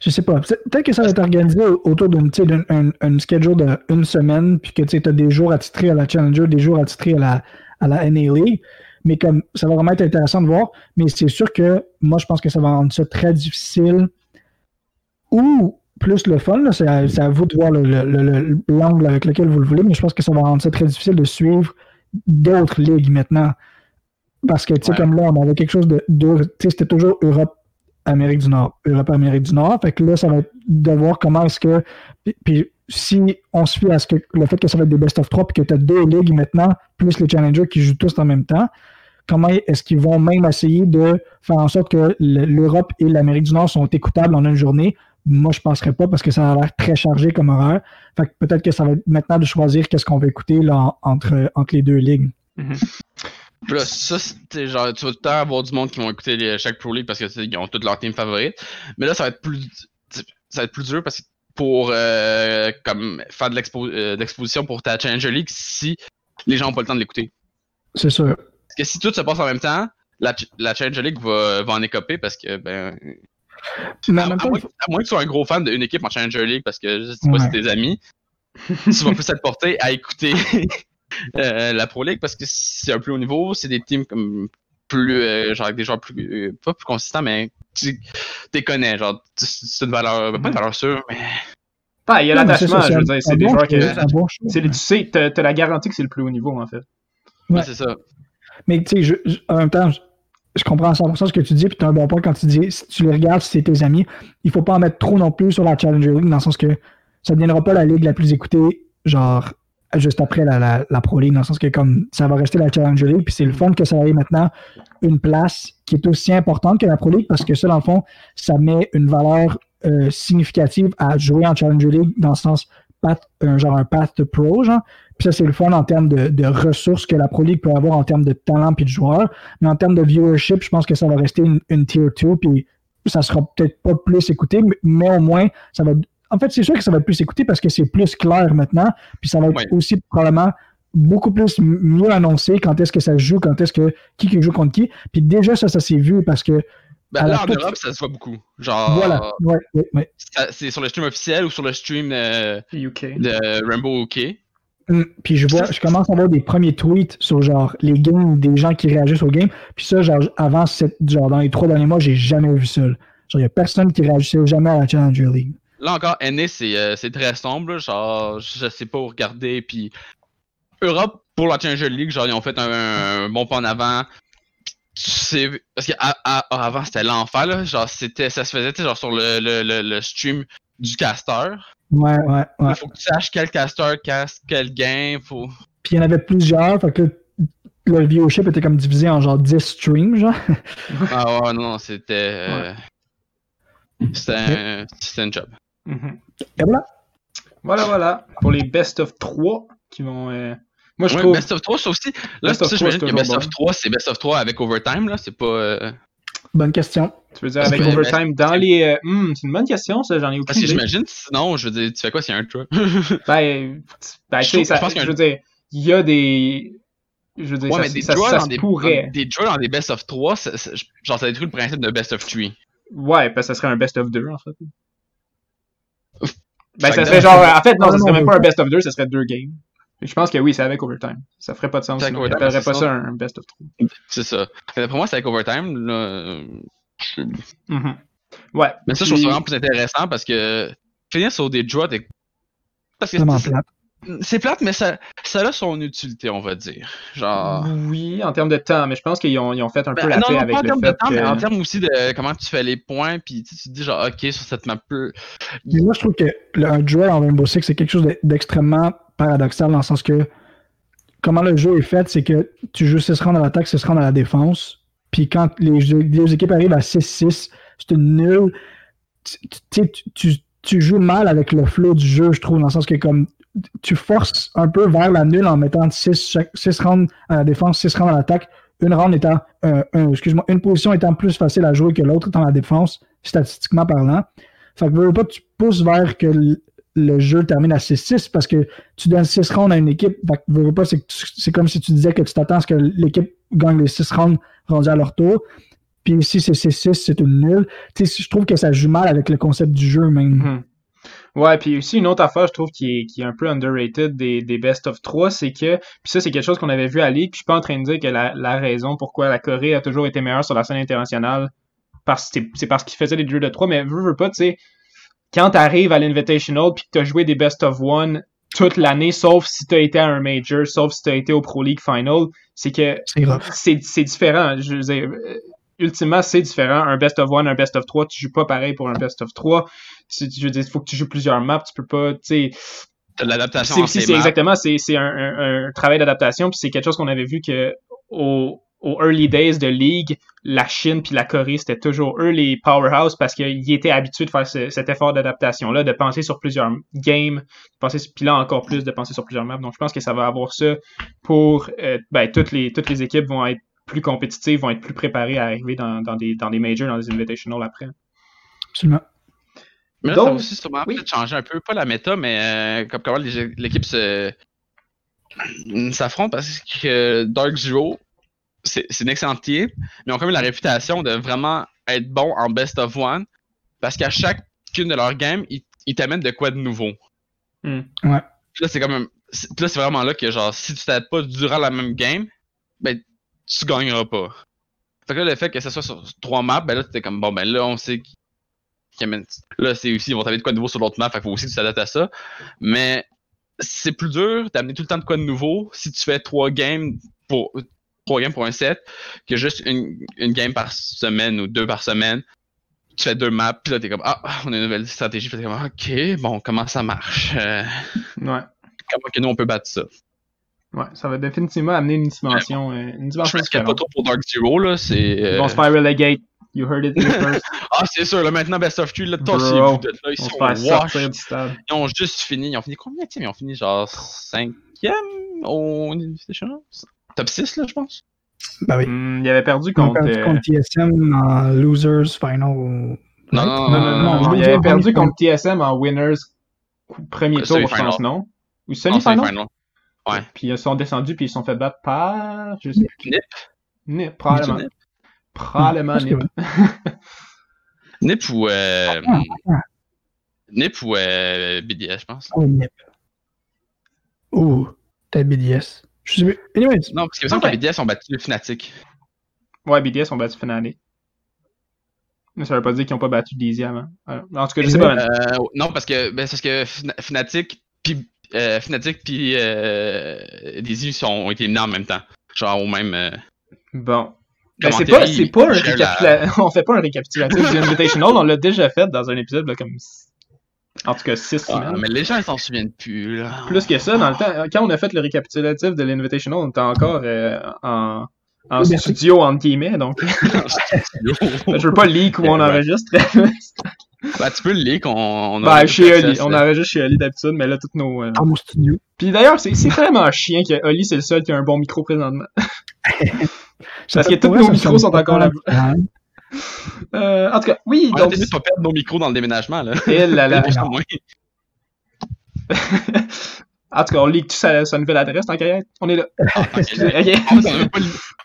B: Je sais pas. Peut-être que ça va être organisé au- autour d'une un- une schedule d'une semaine, puis que tu as des jours attitrés à la Challenger, des jours attitrés à la, à la NA League. Mais comme ça va vraiment être intéressant de voir. Mais c'est sûr que moi, je pense que ça va rendre ça très difficile. Ou plus le fun, c'est à, vous de voir le- le- l'angle avec lequel vous le voulez, mais je pense que ça va rendre ça très difficile de suivre d'autres ligues maintenant. Parce que, tu sais,
C: Ouais.
B: comme là, on avait quelque chose de. de- tu sais, c'était toujours Europe, Amérique du Nord. Europe, Amérique du Nord. Fait que là, ça va être de voir comment est-ce que. Puis, puis si on se fie à ce que, le fait que ça va être des best of 3 puis que tu as deux ligues maintenant, plus les challengers qui jouent tous en même temps, comment est-ce qu'ils vont même essayer de faire en sorte que le- l'Europe et l'Amérique du Nord sont écoutables en une journée? Moi, je ne penserais pas parce que ça a l'air très chargé comme horaire. Fait que peut-être que ça va être maintenant de choisir qu'est-ce qu'on va écouter là, en- entre, entre les deux ligues.
C: Puis là, ça, c'est genre, tu vas tout le temps avoir du monde qui vont écouter les- chaque Pro League parce que ils ont toutes leurs teams favorites. Mais là, ça va être plus, ça va être plus dur parce que pour euh, comme faire de euh, l'exposition pour ta Challenger League si les gens n'ont pas le temps de l'écouter.
B: C'est sûr.
C: Parce que si tout se passe en même temps, la, la Challenger League va, va en écoper parce que, ben.
B: Mais
C: À,
B: même
C: à
B: temps,
C: moins,
B: faut-
C: à moins que tu sois un gros fan d'une équipe en Challenger League parce que je sais pas
B: Ouais.
C: si tes amis, tu vas plus être porté à écouter euh, la Pro League parce que c'est un plus haut niveau, c'est des teams comme plus euh, genre avec des joueurs plus euh, pas plus consistants mais tu les connais genre tu- c'est une valeur pas une valeur sûre mais
A: Ah, il y a l'attachement, je veux dire, c'est des
B: bon
A: joueurs
B: c'est-
A: Tu sais, t'as la garantie que c'est le plus haut niveau, en fait.
B: Ouais.
C: C'est ça
B: Mais tu sais, je- je- en même temps, je, je comprends à 100% ce que tu dis, puis tu as un bon point quand tu dis si tu les regardes, si c'est tes amis, il faut pas en mettre trop non plus sur la Challenger League, dans le sens que ça ne deviendra pas la ligue la plus écoutée, genre juste après la, la, Pro League, dans le sens que comme ça va rester la Challenger League, puis c'est le fun que ça ait maintenant une place qui est aussi importante que la Pro League, parce que ça, dans le fond, ça met une valeur euh, significative à jouer en Challenger League, dans le sens path, un, genre un path to pro, genre. Puis ça, c'est le fun en termes de, de ressources que la Pro League peut avoir en termes de talent puis de joueurs. Mais en termes de viewership, je pense que ça va rester une, une tier 2, puis ça sera peut-être pas plus écouté, mais, mais au moins, ça va. En fait, c'est sûr que ça va être plus écouté parce que c'est plus clair maintenant, puis ça va être
C: Ouais.
B: aussi probablement beaucoup plus mieux annoncé quand est-ce que ça se joue, quand est-ce que qui, qui joue contre qui. Puis déjà, ça, ça s'est vu parce que.
C: ben, là en
B: toute-
C: Europe ça se voit beaucoup genre
B: Voilà. Ouais, ouais, ouais.
C: ça- c'est sur le stream officiel ou sur le stream euh,
A: UK.
C: de Rainbow OK
B: Hum, Puis je vois, je commence à voir des premiers tweets sur genre les games, des gens qui réagissent aux games. Puis ça, genre, avant, cette- genre, dans les trois derniers mois, j'ai jamais vu ça. Genre, il n'y a personne qui réagissait jamais à la Challenger League.
C: Là encore, NA, c'est euh, c'est très sombre. là, Genre, je sais pas où regarder. Puis Europe, pour la Challenger League, genre, ils ont fait un, un bon pas en avant. Sais, parce qu'avant, c'était l'enfer. là, Genre, c'était, ça se faisait genre, sur le, le, le, le stream du caster.
B: Ouais, ouais, ouais.
C: Il faut que tu saches quel caster caste quel game. Faut...
B: Puis il y en avait plusieurs, fait que le viewership était comme divisé en genre 10 streams, genre.
C: Ah ouais, non, c'était. euh, C'était un, c'était un job.
A: Mhm.
B: Et voilà.
A: Voilà, voilà. Pour les best of 3 qui vont. euh, Moi, je
C: Ouais,
A: trouve.
C: Best of 3, ça aussi. Là,
A: Best
C: c'est
A: of
C: ça,
A: 3,
C: j'imagine
A: c'est
C: que Best of 3, c'est Best of 3 avec overtime, là. C'est pas. euh,
B: Bonne question.
A: Tu veux dire avec
C: que-
A: overtime dans les. euh, hmm, c'est une bonne question, ça, j'en ai aucune
C: Parce que j'imagine, sinon, je veux dire, tu fais quoi s'il y a un trap?
A: Ben, ben
C: Je
A: sais, ça-
C: je pense qu'il y a
A: je veux dire, il y a des. Je veux dire,
C: Ouais,
A: ça,
C: mais des
A: ça,
C: draws
A: ça
C: dans
A: se
C: des,
A: pourrait.
C: dans des draws dans des best of 3, ça- ça- genre, ça détruit le principe de best of 3.
A: Ouais, parce que ça serait un best of 2, en fait. Ben, ça serait genre. En fait, non,
B: Non,
A: ça serait même pas un best of 2, ça serait deux games. Je pense que oui, c'est avec overtime. Ça ferait pas de sens.
C: Overtime,
A: appellerait pas ça un best of 3.
C: C'est ça. Pour moi, c'est avec overtime, là. je-
A: Mhm. Ouais.
C: Mais ça, je trouve ça vraiment plus intéressant parce que finir sur des draws, t'es- parce que c'est-. C'est plate, mais ça, ça a son utilité, on va dire. Genre.
A: Oui, en termes de temps, mais je pense qu'ils ont, ils ont fait un peu
C: Ben,
A: la
C: non,
A: paix
C: non,
A: avec
C: pas en
A: le
C: termes de temps, mais en termes aussi de comment tu fais les points, puis tu te dis genre, ok, sur cette.
B: Mais moi, je trouve que le, un duel en Rainbow Six, c'est quelque chose de- d'extrêmement paradoxal dans le sens que comment le jeu est fait, c'est que tu joues 6 rounds à l'attaque, 6 rounds à la défense. Puis quand les, les deux équipes arrivent à 6-6, c'est une nulle. Tu, tu, tu, tu joues mal avec le flow du jeu, je trouve, dans le sens que comme tu forces un peu vers la nulle en mettant 6 rounds à la défense, 6 rounds à l'attaque, une round étant euh, excuse-moi, une position étant plus facile à jouer que l'autre dans la défense, statistiquement parlant. Fait que veux pas, tu pousses vers que le, jeu termine à 6-6 parce que tu donnes 6 rounds à une équipe. Fait que veux pas, c'est, c'est comme si tu disais que tu t'attends à ce que l'équipe gagne les 6 rounds rendus à leur tour. Puis si c'est 6-6, c'est une nulle. Tu sais, je trouve que ça joue mal avec le concept du jeu même.
A: Mm-hmm. Ouais, puis aussi une autre affaire, je trouve, qui est, qui est un peu underrated des, des best of 3, c'est que, puis ça, c'est quelque chose qu'on avait vu à Ligue, puis je suis pas en train de dire que la, la raison pourquoi la Corée a toujours été meilleure sur la scène internationale, parce, c'est parce qu'ils faisaient des jeux de 3, mais veux, veux pas, tu sais, quand t'arrives à l'Invitational puis que t'as joué des best of one toute l'année, sauf si t'as été à un major, sauf si t'as été au Pro League Final, c'est que c'est différent. Je veux dire, ultimement, c'est différent. Un best of one, un best of 3, tu joues pas pareil pour un best of 3. Tu, je veux dire, il faut que tu joues plusieurs maps, tu peux pas, tu sais.
C: l'adaptation.
A: C'est exactement, c'est un, un, travail d'adaptation, puis c'est quelque chose qu'on avait vu que au, au early days de League, la Chine puis la Corée, c'était toujours eux les powerhouse parce qu'ils étaient habitués de faire cet effort d'adaptation-là, de penser sur plusieurs games, de penser, puis là encore plus de penser sur plusieurs maps. Donc je pense que ça va avoir ça pour euh, ben, toutes les toutes les équipes vont être plus compétitives, vont être plus préparées à arriver dans, dans des, dans des majors, dans des invitationals après.
B: Absolument.
C: Mais là, Donc, ça va aussi sûrement peut-être changer un peu, pas la méta, mais euh, comme comment l'équipe se s'affronte parce que Dark Zero, c'est une excellente team, mais ils ont quand même la réputation de vraiment être bon en best of one parce qu'à chacune de leurs games, ils, t'amènent de quoi de nouveau.
B: Hmm. Ouais.
C: là, c'est quand même. Là, c'est vraiment là que, genre, si tu t'aides pas durant la même game, ben, tu gagneras pas. Fait que là, le fait que ça soit sur trois maps, ben là, t'es comme, bon, ben là, on sait. Là, c'est aussi, ils vont t'amener de quoi de nouveau sur l'autre map, fait faut aussi que tu t'adaptes à ça. Mais c'est plus dur d'amener tout le temps de quoi de nouveau si tu fais trois games pour trois games pour un set que juste une, une game par semaine ou deux par semaine. Tu fais deux maps, puis là, t'es comme, ah, on a une nouvelle stratégie, puis t'es comme, ok, bon, comment ça marche? Euh,
A: ouais.
C: Comment que nous, on peut battre ça?
A: Ouais, ça va définitivement amener une dimension, euh, une dimension
C: Je pense qu'il n'y a pas trop pour Dark Zero, là, c'est...
A: Vont se faire relegate. You heard it first.
C: ah, c'est sûr, là, maintenant, Best of 3, là, tossez-vous de là, ils
A: sont wash.
C: Ils ont juste fini, ils ont fini combien, Ils ont fini, genre, cinquième au Invitation? Top 6, là, je pense.
B: Ben oui.
A: Hmm, il avait perdu contre.
B: Il avait perdu contre TSM en Losers Final.
C: Non, non, non,
A: non, il avait perdu contre TSM en Winners premier tour, je pense, non? Ou semi-final?
C: Ouais.
A: Puis ils sont descendus, puis ils sont fait battre par. Je sais
C: plus. Nip.
A: Nip, probablement. Nip. Probablement Nip.
C: Nip ou. Euh... Nip ou euh, BDS, je pense.
B: Oh, Nip. Oh, t'as BDS. Je sais Anyways.
C: Non, parce qu'il me semble que BDS ont battu le Fnatic.
A: Ouais, BDS ont battu Fnatic. Mais ça veut pas dire qu'ils ont pas battu Daisy avant. En tout cas, je sais pas.
C: Euh, non, parce que, ben, c'est parce que Fnatic puis euh, Fnatic puis euh, Daisy ont été éliminés en même temps. Genre au même. Euh,
A: bon. Ben, c'est pas, c'est pas un récapitulatif. On fait pas un récapitulatif du Invitational, on l'a déjà fait dans un épisode là, comme en tout cas, 6
C: ah, Mais les gens, ils s'en souviennent plus, là.
A: Plus que ça, dans le temps, quand on a fait le récapitulatif de l'Invitational, on était encore euh, en, en studio, entre guillemets, donc. je veux pas leak où on enregistre.
C: bah, tu peux le leak, on, on
A: Bah, chez Oli. On enregistre chez Oli d'habitude, mais là, toutes nos. Euh...
B: Dans mon studio.
A: Puis d'ailleurs, c'est vraiment chien que Oli, c'est le seul qui a un bon micro présentement. Parce que tous nos micros sont encore là. Euh, en tout cas, oui.
C: On
A: donc...
C: a pas perdre nos micros dans le déménagement, là.
A: Et là, là. en tout cas, on leak sa, sa nouvelle adresse, tant qu'à On est là.
C: Ah,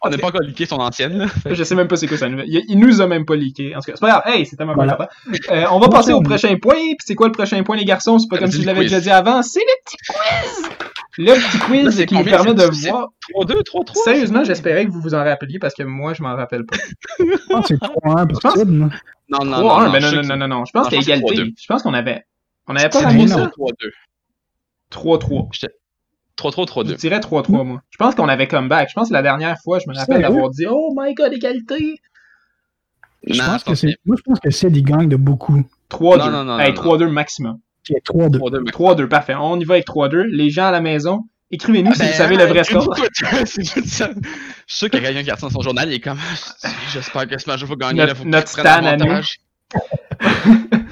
C: on n'a pas, encore leaké son ancienne, là.
A: Je sais même pas c'est quoi sa nouvelle. Il, nous a même pas leaké. En tout cas, c'est pas grave. Hey, c'est tellement voilà. pas euh, On va passer au prochain point. Puis c'est quoi le prochain point, les garçons? C'est pas comme si je l'avais déjà dit avant. C'est le petit quiz! Le petit quiz qui nous permet de voir.
C: 3-2, 3-3.
A: Sérieusement, j'espérais que vous vous en rappeliez parce que moi, je m'en rappelle pas.
B: Je c'est 3-1 pour pense...
C: Non, non, non.
A: 3-1, mais non, non, non, non, non. Je pense qu'il y a égalité. Je pense qu'on avait. On avait pas ramené ça. 3-3.
C: 3-3, 3-2.
A: Je dirais 3-3, moi. Je pense qu'on avait comeback. Je pense que la dernière fois, je me rappelle d'avoir dit Oh my god, égalité.
B: Je pense que c'est... Moi, je pense que c'est des gangs de beaucoup.
A: 3-2. Hey, 3-2 maximum.
B: 3-2.
A: 3-2, parfait. On y va avec 3-2. Les gens à la maison, Écrivez-nous si
C: Ben,
A: vous savez le vrai score.
C: c'est tout ça. Je suis sûr qu'il y a quelqu'un qui a ça dans son journal, il est comme. J'espère que Smash va gagner.
A: Notre-
C: là, faut qu'il
A: notre
C: prenne
A: stan à nous.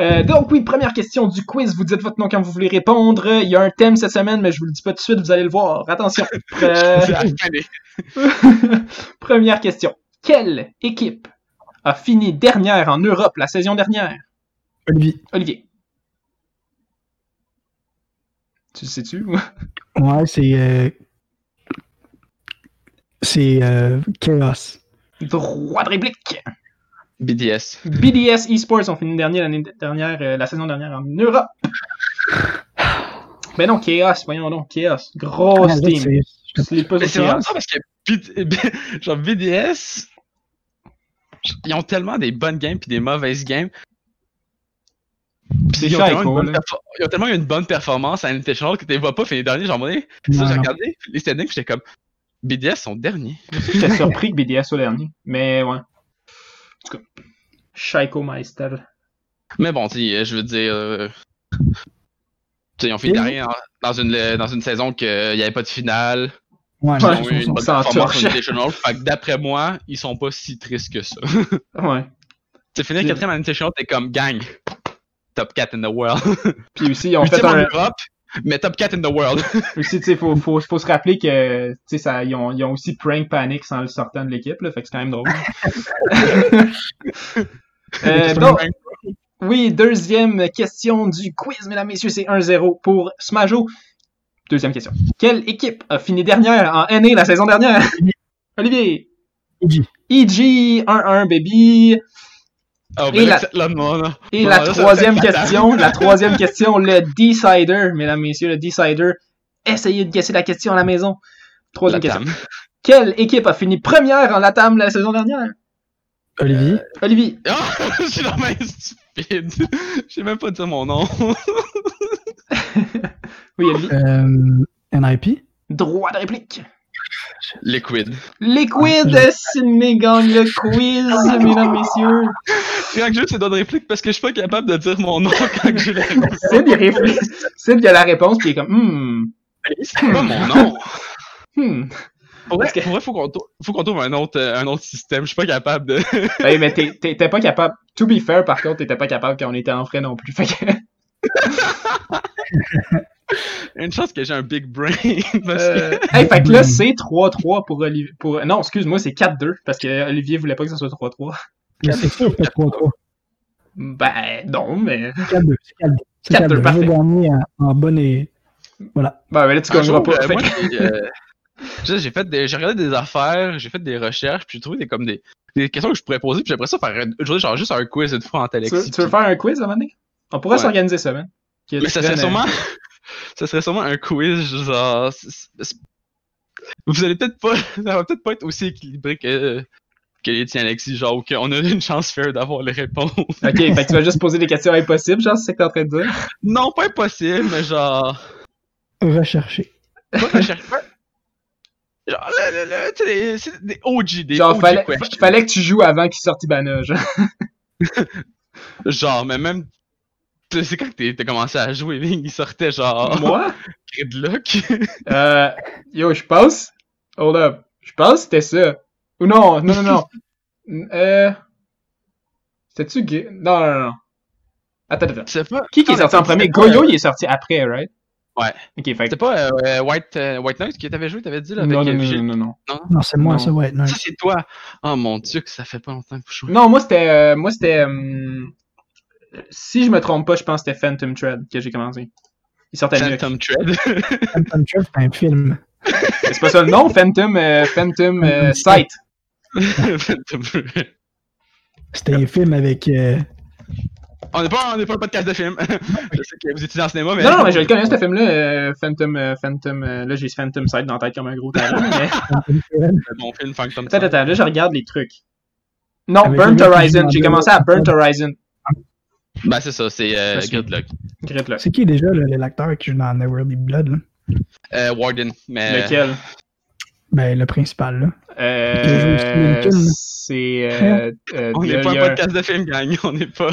A: Euh, donc oui, première question du quiz. Vous dites votre nom quand vous voulez répondre. Il y a un thème cette semaine, mais je vous le dis pas tout de suite, vous allez le voir. Attention. Euh, première question. Quelle équipe a fini dernière en Europe la saison dernière?
B: Olivier.
A: Olivier. Tu le sais-tu?
B: Ouais, c'est. euh, C'est euh, Chaos.
A: Droit de réplique.
C: BDS.
A: BDS Esports ont fini dernier l'année dernière, euh, la saison dernière en Europe. Ben non, Chaos, voyons donc, Chaos. Grosse
B: Ah,
A: team.
B: c'est-
A: pas
C: Mais
A: sur
C: c'est vraiment
A: Chaos.
C: ça parce que B- genre BDS, ils ont tellement des bonnes games puis des mauvaises games. Puis ils, ont tellement ils ont eu une bonne performance à Invitational que tu les vois pas finir dernier. Genre, moi, ça,
B: Ouais,
C: j'ai regardé les standings, j'étais comme BDS sont derniers.
A: J'étais surpris que BDS soit dernier. Mais ouais. En tout cas, Shaiko Meister.
C: Mais bon, tu sais, je veux dire. euh, tu sais, ils ont fait dernier en- dans une, dans une saison qu'il n'y avait pas de finale.
B: Ouais,
C: Ils ont eu une bonne performance. Fait que d'après moi, ils sont pas si tristes que ça.
A: Ouais.
C: Tu sais, finir
A: C'est-
C: quatrième à t'es comme gang. Top 4 in the world.
A: Puis aussi, ils ont fait
C: Huitième en
A: un.
C: Europe, mais top 4 in the world.
A: Aussi, tu sais, faut, faut, faut se rappeler que, tu sais, ça, ils ont, ils ont aussi prank Panic sans le sortant de l'équipe, là. Fait que c'est quand même drôle. euh, donc, oui, deuxième question du quiz, mesdames, messieurs, c'est 1-0 pour Smajo. Deuxième question. Quelle équipe a fini dernière en NA la saison dernière? Olivier.
B: EG.
A: EG 1-1, baby.
C: Oh,
A: Et
C: ben,
A: la-
C: là, là, non, non.
A: Et
C: Bon,
A: la
C: là,
A: troisième question, la troisième question, le Decider, mesdames, messieurs, le Decider. Essayez de guesser la question à la maison. Troisième
C: La
A: question.
C: Tam.
A: Quelle équipe a fini première en Latam la saison dernière?
B: Olivier.
A: Olivier.
C: Oh, je suis stupide. Je sais même pas dire mon nom.
A: Oui, Olivier.
B: Euh, NIP.
A: Droit de réplique.
C: Liquid.
A: Liquid,
B: Ah,
A: Sydney gagne le quiz, mesdames, messieurs.
C: Quand que je c'est d'autres répliques parce que je suis pas capable de dire mon nom quand j'ai la réponse.
A: Sid, il réfléchit. Sid, il a la réponse, puis il est comme, hmm,
C: C'est pas mon nom.
A: hmm.
C: Pour vrai,
A: que-
C: pour vrai, faut qu'on trouve un autre, euh, un autre système. Je suis pas capable de.
A: Mais t'es- t'es- t'es pas capable. To be fair, par contre, t'étais pas capable quand on était en frais non plus. Fait que,
C: Une chance que j'ai un big brain. Parce
A: euh, hey, fait que là, c'est 3-3 pour Olivier. Pour... Non, excuse-moi, c'est 4-2, parce que Olivier voulait pas que ça soit 3-3.
B: Mais c'est sûr que 3-3.
A: Ben, non, mais.
B: 4-2. C'est 4-2. C'est
A: 4-2,
B: 4-2.
A: parfait.
B: Je vais gagner en, en bonne et. Voilà.
A: Ben, ben là, tu gagneras pas.
C: euh, moi,
A: que-
C: j'ai, euh, j'ai j'ai fait des, j'ai regardé des affaires, j'ai fait des recherches, puis j'ai trouvé des comme des, des questions que je pourrais poser, puis j'aimerais ça faire une journée genre juste un quiz une fois en
A: tu, veux,
C: Alexis.
A: tu veux faire un quiz à un moment donné? On pourrait
C: Ouais.
A: s'organiser ça, man. Qui
C: Mais ça serait sûrement, ça serait sûrement un quiz genre. Vous allez peut-être pas, ça va peut-être pas être aussi équilibré que que les tiens Alexis, genre qu'on a une chance fair d'avoir les réponses.
A: Ok, fait que tu vas juste poser des questions impossibles, genre, c'est ce que t'es en train de dire?
C: non, pas impossible, mais genre.
B: Rechercher.
C: Pas pas. Genre, là, là, là, tu sais, des- c'est des OG, des
A: Genre,
C: OG
A: fallait,
C: questions.
A: fa- fallait que tu joues avant qu'il sorte Ibana, genre.
C: Genre, mais même. Tu sais, C'est quand que t'es- t'as commencé à jouer, il sortait genre.
A: Moi?
C: Gridlock.
A: Euh, yo, je pense. Hold up. Je pense que c'était ça. Ou non, non, non, non. Euh. C'était-tu Gui- Non, non, non. Attends, attends.
C: Tu sais pas.
A: Qui qui est sorti en premier? Goyo,
C: euh,
A: il est sorti après, right?
C: Ouais.
A: Ok, fait.
C: C'était pas euh, White, euh, White Knight que t'avais joué, t'avais dit là avec
A: Non, non,
C: euh,
A: non, non, non, non.
B: Non, c'est moi, ça, ouais. Non.
C: Ça, c'est toi. Oh mon dieu, que ça fait pas longtemps que vous jouez.
A: Non, moi, c'était. euh, moi, c'était. Si je me trompe pas, je pense que c'était Phantom Thread que j'ai commencé. Il sortait.
C: Phantom Thread.
B: Phantom Thread, c'est un film.
A: C'est pas ça le nom? Phantom, euh, Phantom euh, Sight.
B: C'était un film avec. euh,
C: On n'est pas, pas un podcast de film. je sais que vous étudiez en cinéma, mais.
A: Non, non, mais je le connais, ce film-là. euh, Phantom, euh, Phantom. euh, là, j'ai Phantom Sight dans la tête comme un gros talent. mais.
C: Un bon film, Phantom
A: Attends,
C: Thread.
A: attends, là, je regarde les trucs. Non,
B: Avec
A: Burnt Horizon. J'ai commencé à Burnt Horizon.
C: Ben, c'est ça, c'est euh, Gridlock.
A: Gridlock.
B: C'est qui déjà le- l'acteur qui joue dans Neverly Blood? Là?
C: Euh, Warden, mais.
A: Lequel?
B: Ben, le principal, là.
A: Euh, c'est. Euh, euh,
C: On n'est
A: a-
C: pas un podcast de film, gang. On n'est pas.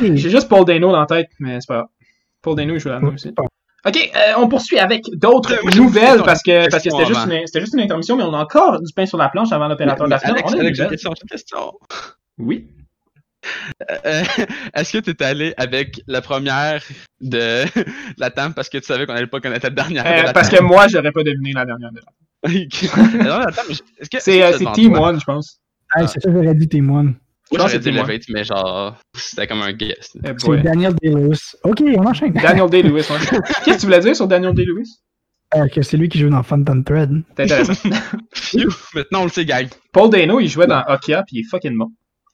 A: J'ai juste Paul Dano dans la tête, mais c'est pas grave. Paul Dano, il joue là-dedans aussi. OK, euh, on poursuit avec d'autres
C: Euh,
A: nouvelles parce que
C: une
A: parce que c'était juste, une, c'était juste une intermission, mais on a encore du pain sur la planche avant l'opérateur de la semaine.
C: Alex,
A: On a une
C: Alex, j'ai une
A: nouvelle.
C: question, j'ai une question.
A: Oui.
C: Euh, Est-ce que tu es allé avec la première de la table parce que tu savais qu'on allait pas connaître la dernière de
A: Euh,
C: la
A: parce que moi, j'aurais pas deviné la dernière. de la- C'est euh, Team
C: toi?
A: One, je pense.
B: Hey, c'est ça, j'aurais dit
C: Moi,
A: pense
C: j'aurais dit
A: moi.
C: Elevate, mais genre, c'était comme un guess.
A: Eh
B: C'est. Daniel Day-Lewis. Ok, on enchaîne.
A: Daniel Day-Lewis, ouais. Qu'est-ce que tu voulais dire sur Daniel Day-Lewis?
B: Euh, que c'est lui qui joue dans Phantom Thread.
A: C'est intéressant.
C: Phew, maintenant on le sait, gang.
A: Paul Dano, il jouait dans Okia, puis il est fucking bon.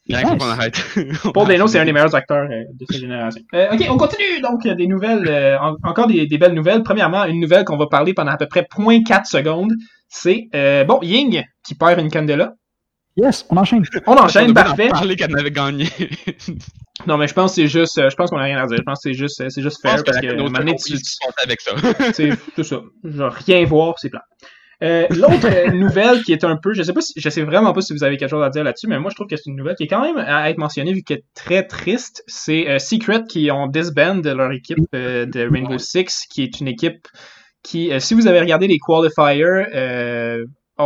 C: Qu'on arrête.
A: Paul Dano, c'est un des meilleurs acteurs euh, de sa génération. Euh, ok, on continue. Donc, euh, des nouvelles, euh, en- encore des, des belles nouvelles. Premièrement, une nouvelle qu'on va parler pendant à peu près 0.4 secondes, c'est, euh, bon, Ying qui perd une candela.
B: Yes, on enchaîne.
A: On enchaîne, parfait.
C: parler qu'elle avait gagné.
A: Non, mais je pense que c'est juste, je pense qu'on a rien à dire. Je pense que c'est juste, c'est juste
C: Je pense
A: fair
C: que
A: parce que, moment donné,
C: compris
A: tu-
C: passait avec ça.
A: c'est c'est ça. Genre, rien voir, c'est plat. Euh, L'autre euh, nouvelle qui est un peu, je sais pas si, je sais vraiment pas si vous avez quelque chose à dire là-dessus, mais moi je trouve que c'est une nouvelle qui est quand même à être mentionnée vu qu'elle est très triste. C'est euh, Secret qui ont disband de leur équipe euh, de Rainbow. Six, qui est une équipe qui, si vous avez regardé les qualifiers, ont,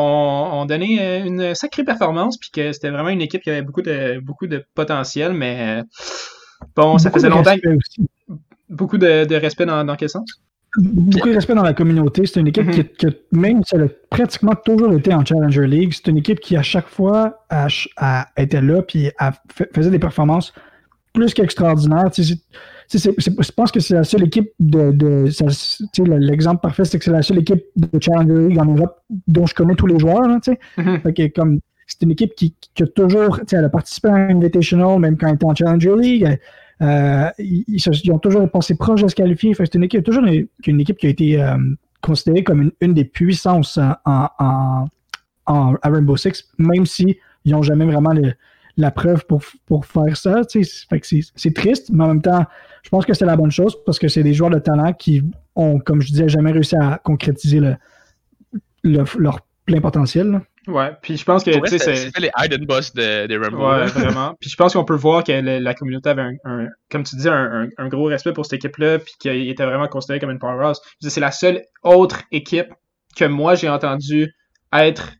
A: ont donné une sacrée performance, puis que c'était vraiment une équipe qui avait beaucoup de beaucoup de potentiel, mais bon, ça
B: Beaucoup
A: faisait longtemps.
B: aussi.
A: Beaucoup de, de respect dans, dans quel sens?
B: Beaucoup de respect dans la communauté. C'est une équipe
A: Mhm.
B: qui, même si elle a pratiquement toujours été en Challenger League, c'est une équipe qui, à chaque fois, a, a- était là puis a fait- faisait des performances plus qu'extraordinaires. Je pense que c'est la seule équipe de. L'exemple parfait, c'est que c'est la seule équipe de Challenger League en Europe dont je connais tous les joueurs. là, tu sais.
A: Mhm.
B: Fait que comme c'est une équipe qui, qui a toujours, tu sais, elle a participé à un Invitational, même quand elle était en Challenger League. Elle- euh, ils, ont toujours pensé proche de se qualifier. Que c'est une équipe, toujours une, équipe qui a été euh, considérée comme une, des puissances en, à Rainbow Six, même si n'ont jamais vraiment la preuve pour, pour faire ça. c'est triste, mais en même temps, je pense que c'est la bonne chose parce que c'est des joueurs de talent qui ont, comme je disais, jamais réussi à concrétiser le, le- leur plein potentiel.
A: Ouais, puis je pense que, tu sais,
C: c'est
A: c'est...
C: c'est les hidden boss de, des Rumble.
A: Ouais, vraiment. Puis je pense qu'on peut voir que la communauté avait un, un- comme tu dis, un, un- un gros respect pour cette équipe-là, puis qu'il était vraiment considéré comme une powerhouse. C'est la seule autre équipe que moi j'ai entendu être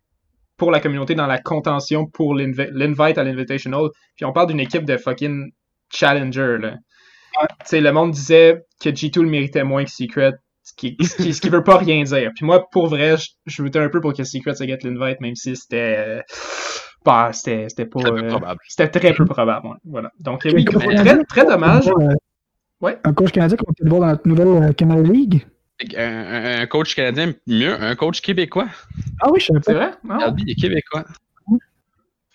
A: pour la communauté dans la contention pour l'invi- l'invite à l'invitational. Puis on parle d'une équipe de fucking challenger là. Tu sais, le monde disait que G2 le méritait moins que Secret, ce qui, ce qui, ce qui veut pas rien dire. Puis moi, pour vrai, je, je votais un peu pour que Secret se get l'invite, même si c'était, euh, bah, c'était, c'était pas,
C: Très peu
A: euh,
C: probable.
A: c'était très peu probable. ouais. Voilà. Donc euh, oui, très, très dommage. Ouais.
B: Un coach canadien qu'on peut voir dans notre nouvelle euh, Canada League.
C: Un, coach canadien, mieux, un coach québécois.
B: Ah oui, je savais
A: C'est
B: pas.
A: vrai? Ah,
C: Albi, il est québécois.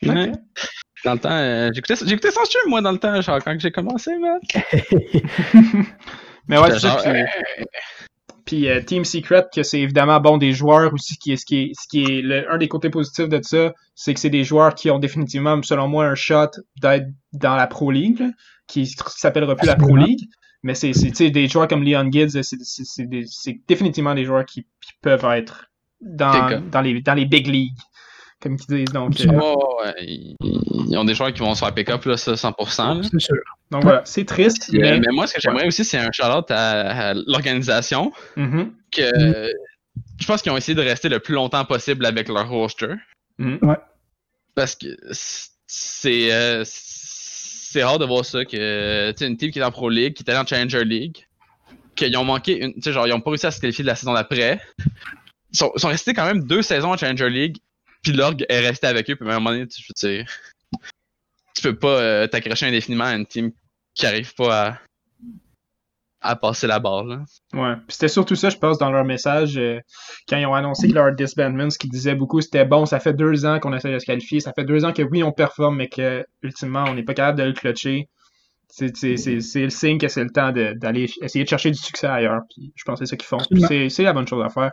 C: Ouais. Dans le temps, euh, j'écoutais j'écoutais son stream, moi, dans le temps, genre, quand j'ai commencé, man.
A: Mais ouais, c'est ça. Puis,
C: euh,
A: Team Secret, que c'est évidemment bon des joueurs aussi, ce qui est, ce qui est, ce qui est le- un des côtés positifs de ça, c'est que c'est des joueurs qui ont définitivement, selon moi, un shot d'être dans la Pro League, là, qui, qui s'appellera plus la Pro. League. Mais c'est, des joueurs comme Leon Gibbs, c'est, c'est, c'est, des- c'est définitivement des joueurs qui, qui peuvent être dans, dans, les, dans les big leagues, comme ils disent. Donc, euh,
C: ouais, ouais, ils, ils ont des joueurs qui vont se faire pick-up, là, ça, 100%. là.
B: C'est sûr.
A: donc voilà, c'est triste,
C: euh,
A: mais...
C: mais moi, ce que j'aimerais aussi, c'est un shout-out à, à l'organisation.
A: Mhm,
C: que
B: Mm.
C: je pense qu'ils ont essayé de rester le plus longtemps possible avec leur roster.
A: mhm.
C: Parce que c'est euh, c'est rare de voir ça que tu sais, une team qui est en Pro League, qui est allée en Challenger League, qu'ils ont manqué une. Tu sais, genre, ils ont pas réussi à se qualifier de la saison d'après. Ils sont, ils sont restés quand même deux saisons en Challenger League, puis l'org est resté avec eux, puis à un moment donné, tu, je veux dire, tu peux pas euh, t'accrocher indéfiniment à une team qui arrive pas à, à passer la barre. Là.
A: Ouais. Puis c'était surtout ça, je pense, dans leur message, euh, quand ils ont annoncé leur disbandment, ce qu'ils disaient beaucoup, c'était bon, ça fait deux ans qu'on essaie de se qualifier, ça fait deux ans que oui, on performe, mais que, ultimement, on n'est pas capable de le clutcher. C'est, c'est, c'est, c'est le signe que c'est le temps de- d'aller essayer de chercher du succès ailleurs. Puis je pense que c'est ça qu'ils font. Puis
B: Absolument.
A: c'est, c'est la bonne chose à faire.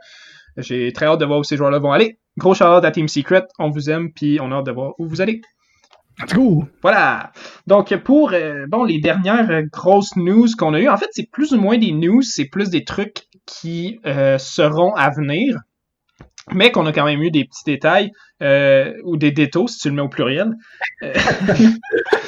A: J'ai très hâte de voir où ces joueurs-là vont aller. Gros shout à Team Secret, on vous aime, puis on a hâte de voir où vous allez.
B: Let's go!
A: Voilà. Donc pour euh, bon les dernières euh, grosses news qu'on a eues, en fait c'est plus ou moins des news, c'est plus des trucs qui euh, seront à venir. Mais qu'on a quand même eu des petits détails euh, ou des détails, si tu le mets au pluriel. Euh,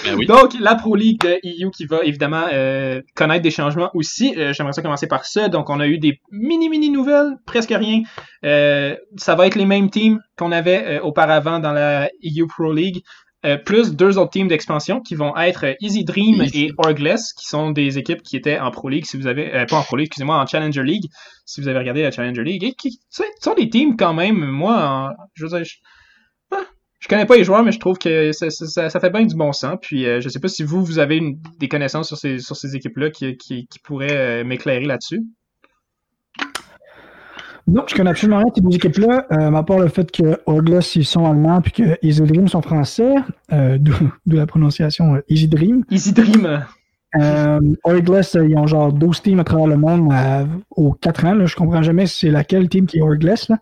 C: Ben oui.
A: Donc, la Pro League de EU qui va évidemment euh, connaître des changements aussi. Euh, J'aimerais ça commencer par ça. Donc, on a eu des mini-mini nouvelles, presque rien. Euh, ça va être les mêmes teams qu'on avait auparavant dans la EU Pro League. Euh, plus deux autres teams d'expansion qui vont être Easy Dream et Orgless, qui sont des équipes qui étaient en Pro League, si vous avez, euh, pas en Pro League, excusez-moi, en Challenger League, si vous avez regardé la Challenger League, et qui sont des teams quand même, moi, en- je veux dire, je, ah, je connais pas les joueurs, mais je trouve que ça, ça- fait bien du bon sens, puis euh, je sais pas si vous, vous avez une- des connaissances sur ces, sur ces équipes-là qui, qui, qui pourraient m'éclairer là-dessus.
B: Non, je connais absolument rien de ces deux équipes-là, euh, à part le fait que Orglass, ils sont allemands, puis que Easy Dream sont français, euh, d'où la prononciation euh, Easy Dream.
A: Easy Dream, euh,
B: Euh, euh, ils ont genre 12 teams à travers le monde euh, aux 4 ans. Là, je comprends jamais c'est laquelle team qui est Orglass. Là.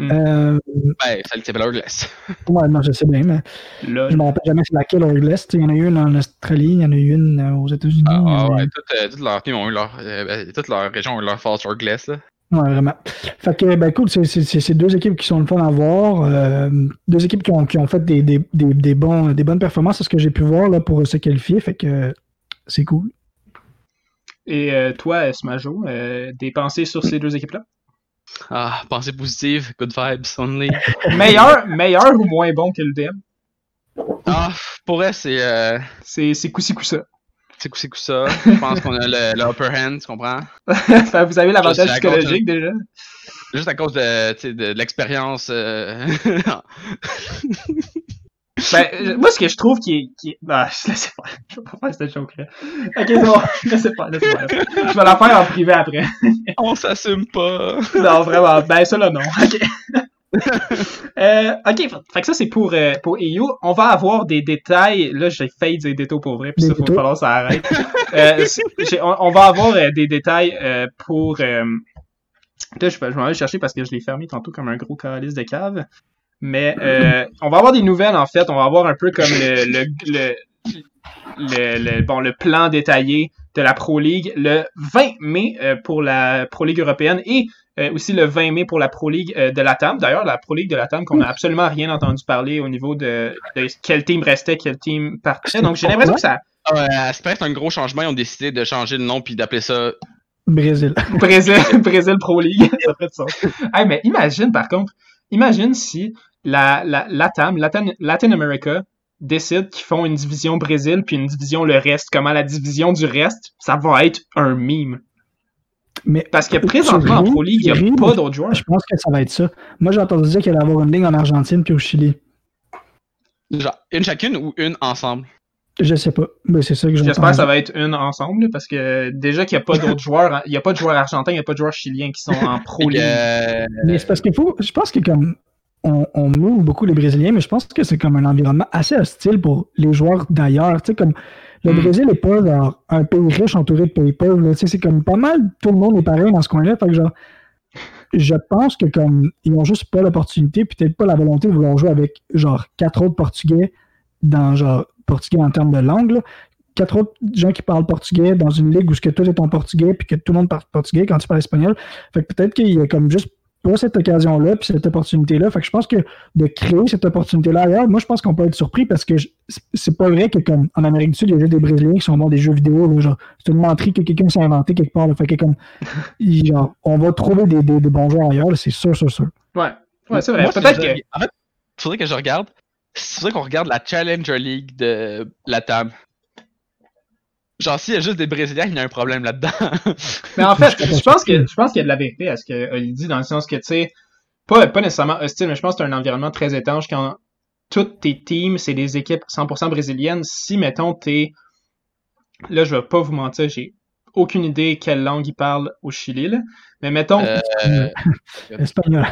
B: Euh,
C: Ben, celle qui s'appelle Orgless.
B: ouais, non, je sais bien, mais
A: là,
B: je me rappelle jamais c'est laquelle Orglass. Il y en a eu une en Australie, il y en a eu une aux États-Unis.
C: Ah, ah, ouais, toutes, euh, toutes leurs teams ont eu leur. euh, ben, toute leur région ont eu leur False Orgless, là.
B: Ouais, vraiment. Fait que, ben, écoute, c'est- c'est c'est- c'est deux équipes qui sont le fun à voir. euh, deux équipes qui ont, qui ont fait des, des, des, des bons, des bonnes performances, c'est ce que j'ai pu voir là, pour se qualifier. Fait que c'est cool.
A: et euh, toi, Smajo, euh, des pensées sur ces deux équipes-là?
C: Ah, pensée positive, good vibes only.
A: Meilleur, meilleur ou moins bon que le DM?
C: Ah, pour elle, c'est. Euh,
A: C'est c'est coup-ci coup-ça.
C: C'est coup ça? Je pense qu'on a le, le upper hand, tu comprends?
A: Que vous avez l'avantage
C: Je
A: psychologique déjà.
C: Juste à cause de, sais, de, de l'expérience. euh,
A: Ben, moi, ce que je trouve qui est. Qui. Ah, laissez faire. Je vais pas faire cette joke-là. Ok, c'est bon. Laissez pas. Je vais la faire en privé après.
C: On s'assume pas.
A: Non, vraiment. Ben, ça là, non. Ok. euh, ok, fait que ça, c'est pour, euh, pour EU. On va avoir des détails. Là, j'ai failli dire détails pour vrai, puis ça, faut
B: détails.
A: falloir que ça arrête. Euh, on, on va avoir des détails pour. Là, je, vais- je m'en vais chercher parce que je l'ai fermé tantôt comme un gros calice de cave. Mais on va avoir des nouvelles en fait. On va avoir un peu comme le, le, le, le, le- bon, le plan détaillé de la Pro League le 20 mai euh, pour la Pro League européenne et euh, aussi le 20 mai pour la Pro League euh, de la TAM. D'ailleurs, la Pro League de la TAM qu'on n'a absolument rien entendu parler au niveau de, de quel team restait, quel team partait. Donc j'ai l'impression que ça
C: Ouais, c'est un gros changement. Ils ont décidé de changer le nom puis d'appeler ça.
B: Brésil.
A: Brésil, Brésil Pro League. ça ferait de sens. Hey, mais imagine par contre, imagine si la, la, la TAM, Latin, Latin America, décide qu'ils font une division Brésil puis une division le reste. Comment la division du reste, ça va être un meme.
B: Mais
A: Parce que présentement en Pro League, il n'y a pas d'autres joueurs.
B: je pense que ça va être ça. Moi, j'ai entendu dire qu'il allait avoir une ligne en Argentine puis au Chili.
C: Genre, une chacune ou une ensemble?
B: Je sais pas. Mais c'est ça que
A: J'espère que ça va être une ensemble parce que déjà qu'il n'y a pas d'autres joueurs, il n'y a pas de joueurs argentins, il n'y a pas de joueurs chiliens qui sont en Pro
C: que,
A: League.
C: euh,
B: Mais c'est parce qu'il faut. Je pense que comme on, on move beaucoup les Brésiliens, mais je pense que c'est comme un environnement assez hostile pour les joueurs d'ailleurs. Tu sais, comme le
A: Mm.
B: Brésil n'est pas genre, un pays riche entouré de pays pauvres. là. Tu sais, c'est comme pas mal tout le monde est pareil dans ce coin-là. Fait que genre, je pense que comme ils ont juste pas l'opportunité, peut-être pas la volonté de vouloir jouer avec genre quatre autres Portugais dans genre portugais en termes de langue. là. Quatre autres gens qui parlent portugais dans une ligue où ce que tout est en portugais puis que tout le monde parle portugais quand tu parles espagnol. Fait que peut-être qu'il y a comme juste pas cette occasion-là puis cette opportunité-là. Fait que je pense que de créer cette opportunité-là ailleurs, moi je pense qu'on peut être surpris parce que c'est- c'est pas vrai que comme en Amérique du Sud, il y a juste des Brésiliens qui sont bons des jeux vidéo. là, genre, c'est une menterie que quelqu'un s'est inventé quelque part. là. Fait que comme genre, on va trouver des, des- des bons joueurs ailleurs, c'est sûr, sûr, sûr.
A: Ouais, ouais c'est vrai. Peut-être que.
C: En fait, il faudrait que je regarde. Il faudrait qu'on regarde la Challenger League de la TAM. Genre, s'il y a juste des Brésiliens, il y a un problème là-dedans.
A: Mais en fait,
B: Je
A: pense que je pense qu'il y a de la vérité à ce que Oli dit dans le sens que tu sais, pas pas nécessairement hostile, mais je pense que c'est un environnement très étanche quand toutes tes teams c'est des équipes 100% brésiliennes. Si mettons t'es là, je vais pas vous mentir, j'ai aucune idée quelle langue ils parlent au Chili, là. mais mettons
C: Euh,
B: Espagnol.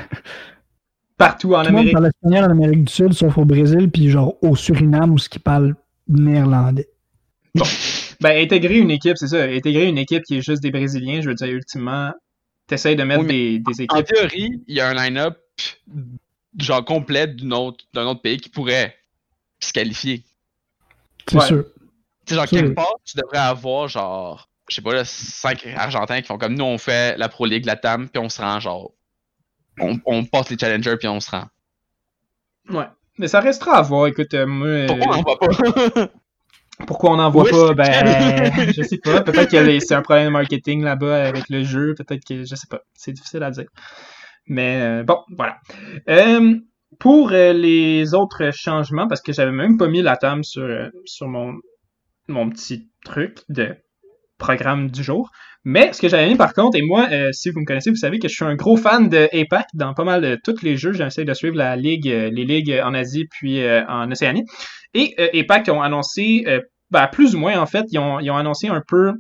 A: partout en
B: Tout
A: Amérique.
B: parle espagnol en Amérique du Sud, sauf au Brésil, puis genre au Suriname où ce qui parle néerlandais.
A: Ben intégrer une équipe, c'est ça, intégrer une équipe qui est juste des Brésiliens, je veux dire ultimement, t'essayes de mettre
C: Oui,
A: des, des
C: en
A: équipes.
C: théorie, il y a un line-up genre complet d'une autre- d'un autre pays qui pourrait se qualifier.
B: C'est
A: Ouais.
B: sûr.
C: Tu sais, genre, quelque part, tu devrais avoir, genre, je sais pas, là, 5 Argentins qui font comme nous, on fait la Pro League, la TAM, puis on se rend, genre, on, on passe les challengers puis on se rend.
A: Ouais. Mais ça restera à voir. Écoute, euh, moi. euh,
C: on va pas?
A: pourquoi on n'en voit pas? Ben, je sais pas. Peut-être que c'est un problème de marketing là-bas avec le jeu. Peut-être que. Je sais pas. C'est difficile à dire. Mais euh, bon, voilà. Euh, pour euh, les autres changements, parce que j'avais même pas mis la table sur, sur mon, mon petit truc de programme du jour. Mais ce que j'avais mis par contre, et moi, euh, si vous me connaissez, vous savez que je suis un gros fan de dans pas mal de tous les jeux. J'essaie de suivre la ligue, euh, les ligues en Asie puis euh, en Océanie. Et APAC ont annoncé, ben, plus ou moins en fait, ils ont, annoncé un peu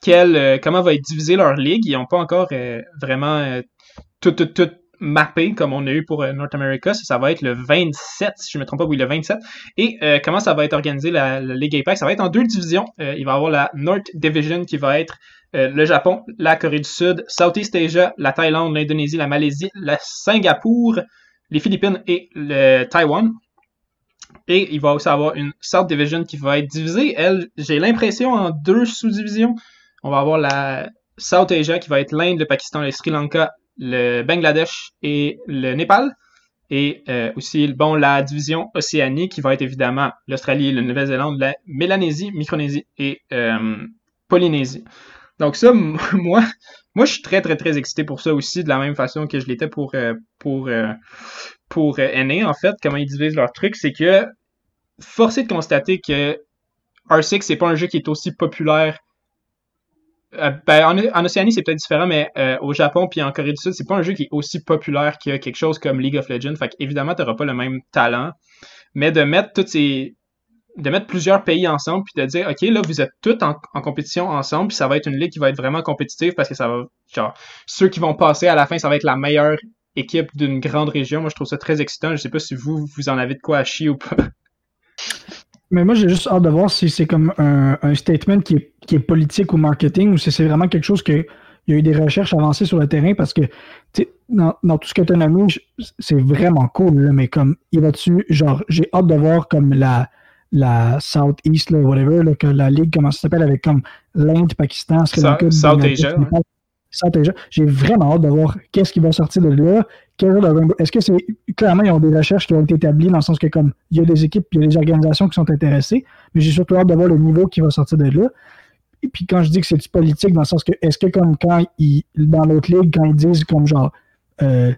A: quel, comment va être divisée leur ligue. Ils n'ont pas encore vraiment tout mappé comme on a eu pour euh, North America. Ça, va être le 27, si je ne me trompe pas, oui, le 27. Et euh, comment ça va être organisé, la, la Ligue? Ça va être en deux divisions. Euh, il va y avoir la North Division qui va être le Japon, la Corée du Sud, Southeast Asia, la Thaïlande, l'Indonésie, la Malaisie, la Singapour, les Philippines et le Taïwan. Et il va aussi avoir une South Division qui va être divisée, elle, j'ai l'impression, en deux sous-divisions. On va avoir la South Asia qui va être l'Inde, le Pakistan, le Sri Lanka, le Bangladesh et le Népal. Et euh, aussi, bon, la division Océanie qui va être évidemment l'Australie, la Nouvelle-Zélande, la Mélanésie, Micronésie et euh, Polynésie. Donc ça, moi, moi, je suis très, très, très excité pour ça aussi, de la même façon que je l'étais pour, euh, pour, euh, pour euh, NA, en fait, comment ils divisent leur truc, c'est que force est de constater que R6, c'est pas un jeu qui est aussi populaire. Euh, ben, en, en Océanie, c'est peut-être différent, mais euh, au Japon puis en Corée du Sud, c'est pas un jeu qui est aussi populaire que quelque chose comme League of Legends. Fait qu'évidemment, t'auras pas le même talent. Mais de mettre toutes ces. de mettre plusieurs pays ensemble puis de dire OK, là, vous êtes tous en, en compétition ensemble, puis ça va être une ligue qui va être vraiment compétitive parce que ça va. Genre, ceux qui vont passer à la fin, ça va être la meilleure équipe d'une grande région. Moi, je trouve ça très excitant. Je sais pas si vous, vous en avez de quoi à chier ou pas.
B: Mais moi, j'ai juste hâte de voir si c'est comme un, un statement qui est, qui est politique ou marketing ou si c'est vraiment quelque chose que il y a eu des recherches avancées sur le terrain parce que tu sais, dans, dans tout ce que tu as c'est vraiment cool, là, mais comme il va dessus, genre, j'ai hâte de voir comme la, la Southeast, là, whatever, là, que la ligue, comment ça s'appelle, avec comme l'Inde, Pakistan, Sri
A: South
B: Bangladesh,
A: Asia, ouais.
B: J'ai vraiment hâte de voir qu'est-ce qui va sortir de là. Est-ce que c'est. Clairement, ils ont des recherches qui ont été établies dans le sens que, comme, il y a des équipes, il y a des organisations qui sont intéressées, mais j'ai surtout hâte de voir le niveau qui va sortir de là. Et puis, quand je dis que c'est du politique, dans le sens que, est-ce que, comme, quand ils, dans l'autre ligue, quand ils disent, comme, genre, euh,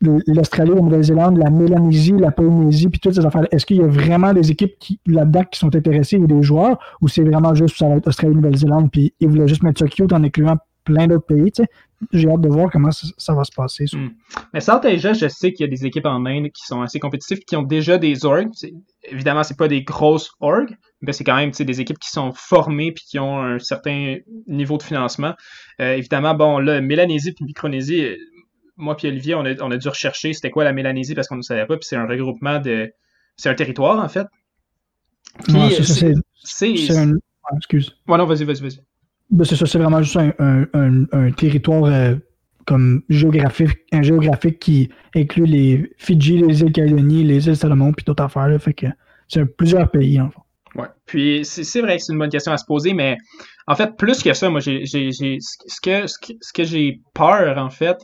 B: l'Australie, la Nouvelle-Zélande, la Mélanésie, la Polynésie, puis toutes ces affaires est-ce qu'il y a vraiment des équipes qui, là-dedans qui sont intéressées ou des joueurs, ou c'est vraiment juste, ça va être Australie, Nouvelle-Zélande, puis ils voulaient juste mettre ça cute en incluant plein d'autres pays, tu sais. J'ai hâte de voir comment ça, ça va se passer. ça.
A: Mais South Asia, je sais qu'il y a des équipes en Inde qui sont assez compétitives, qui ont déjà des orgs. Évidemment, c'est pas des grosses orgs, mais c'est quand même des équipes qui sont formées puis qui ont un certain niveau de financement. Euh, évidemment, bon, là, Mélanésie puis Micronésie, euh, moi puis Olivier, on a, on a dû rechercher c'était quoi la Mélanésie parce qu'on ne savait pas, puis c'est un regroupement de... C'est un territoire, en fait. Puis,
B: Ouais, c'est un. ah, excuse.
A: Ouais, non, vas-y, vas-y, vas-y.
B: Ben, c'est ça, c'est vraiment juste un, un- un- territoire euh, comme géographique, un géographique qui inclut les Fidji, les îles Calédonie, les îles Salomon, puis d'autres affaires. Là, fait que c'est plusieurs pays, en fait.
A: Ouais. Puis c'est vrai que c'est une bonne question à se poser, mais en fait, plus que ça, moi, ce que, ce que, j'ai peur, en fait,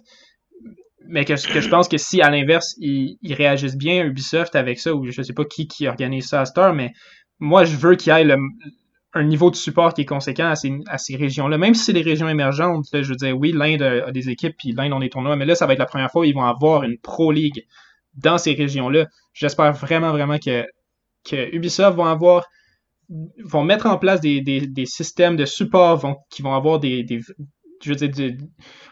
A: mais que, que je pense que si, à l'inverse, ils, ils réagissent bien, Ubisoft, avec ça, ou je sais pas qui, qui organise ça à cette heure, mais moi, je veux qu'il y ait le- un niveau de support qui est conséquent à ces, à ces régions-là. Même si c'est des régions émergentes, là, je veux dire, oui, l'Inde a, des équipes, puis l'Inde, on est tournois, mais là, ça va être la première fois où ils vont avoir une Pro League dans ces régions-là. J'espère vraiment, vraiment que, que Ubisoft vont avoir vont mettre en place des, des, des systèmes de support vont, qui vont avoir des, des je veux dire, du-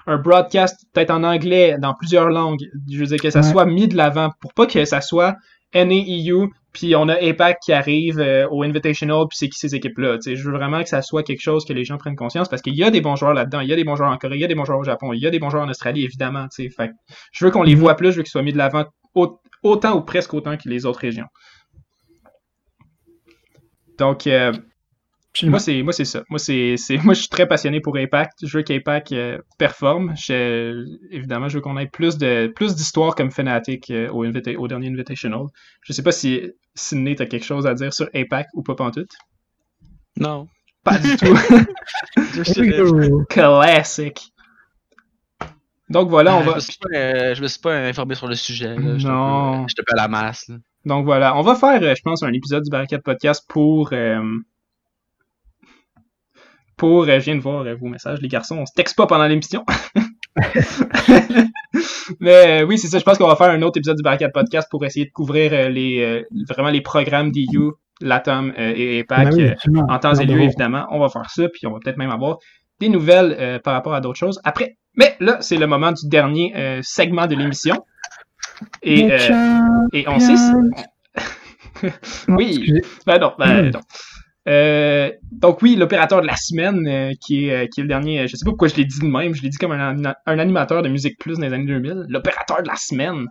A: un broadcast peut-être en anglais dans plusieurs langues. Je veux dire que ça
B: Ouais.
A: soit mis de l'avant pour pas que ça soit NAEU puis on a APAC qui arrive euh, au Invitational puis c'est qui ces équipes-là. Je veux vraiment que ça soit quelque chose que les gens prennent conscience parce qu'il y a des bons joueurs là-dedans. Il y a des bons joueurs en Corée, il y a des bons joueurs au Japon, il y a des bons joueurs en Australie, évidemment. Fait je veux qu'on les voit plus, je veux qu'ils soient mis de l'avant au- autant ou presque autant que les autres régions. Donc, euh. Moi, c'est moi c'est ça. Moi, c'est c'est moi je suis très passionné pour Impact. Je veux qu'Impact euh, performe. Je- évidemment, je veux qu'on ait plus de plus d'histoires comme Fnatic euh, au, invita- au dernier Invitational. Je sais pas si Sydney t'as quelque chose à dire sur Impact ou pas pantoute?
C: Non.
A: Pas du tout.
C: Je
A: Classic. Donc voilà, on
C: Euh,
A: va.
C: Je me suis pas, euh, je me suis pas informé sur le sujet. là. J'étais un
A: Non.
C: peu- J'étais pas à la masse. là.
A: Donc voilà, on va faire, je pense, un épisode du Barricade Podcast pour. euh, Pour, euh, je viens de voir euh, vos messages, les garçons, on se texte pas pendant l'émission. Mais euh, oui, c'est ça, je pense qu'on va faire un autre épisode du Barricade Podcast pour essayer de couvrir euh, les, euh, vraiment les programmes d'EU, LATAM euh, et EPAC.
B: Ben oui,
A: euh, en temps et lieu, évidemment. On va faire ça, puis on va peut-être même avoir des nouvelles euh, par rapport à d'autres choses après. Mais là, c'est le moment du dernier euh, segment de l'émission. Et, euh, et on sait... Oui. Ben non, ben
B: Mm.
A: non. Euh, donc oui, l'opérateur de la semaine, euh, qui, est, euh, qui est le dernier, je sais pas pourquoi je l'ai dit de même, je l'ai dit comme un, un animateur de Musique Plus dans les années 2000, l'opérateur de la semaine.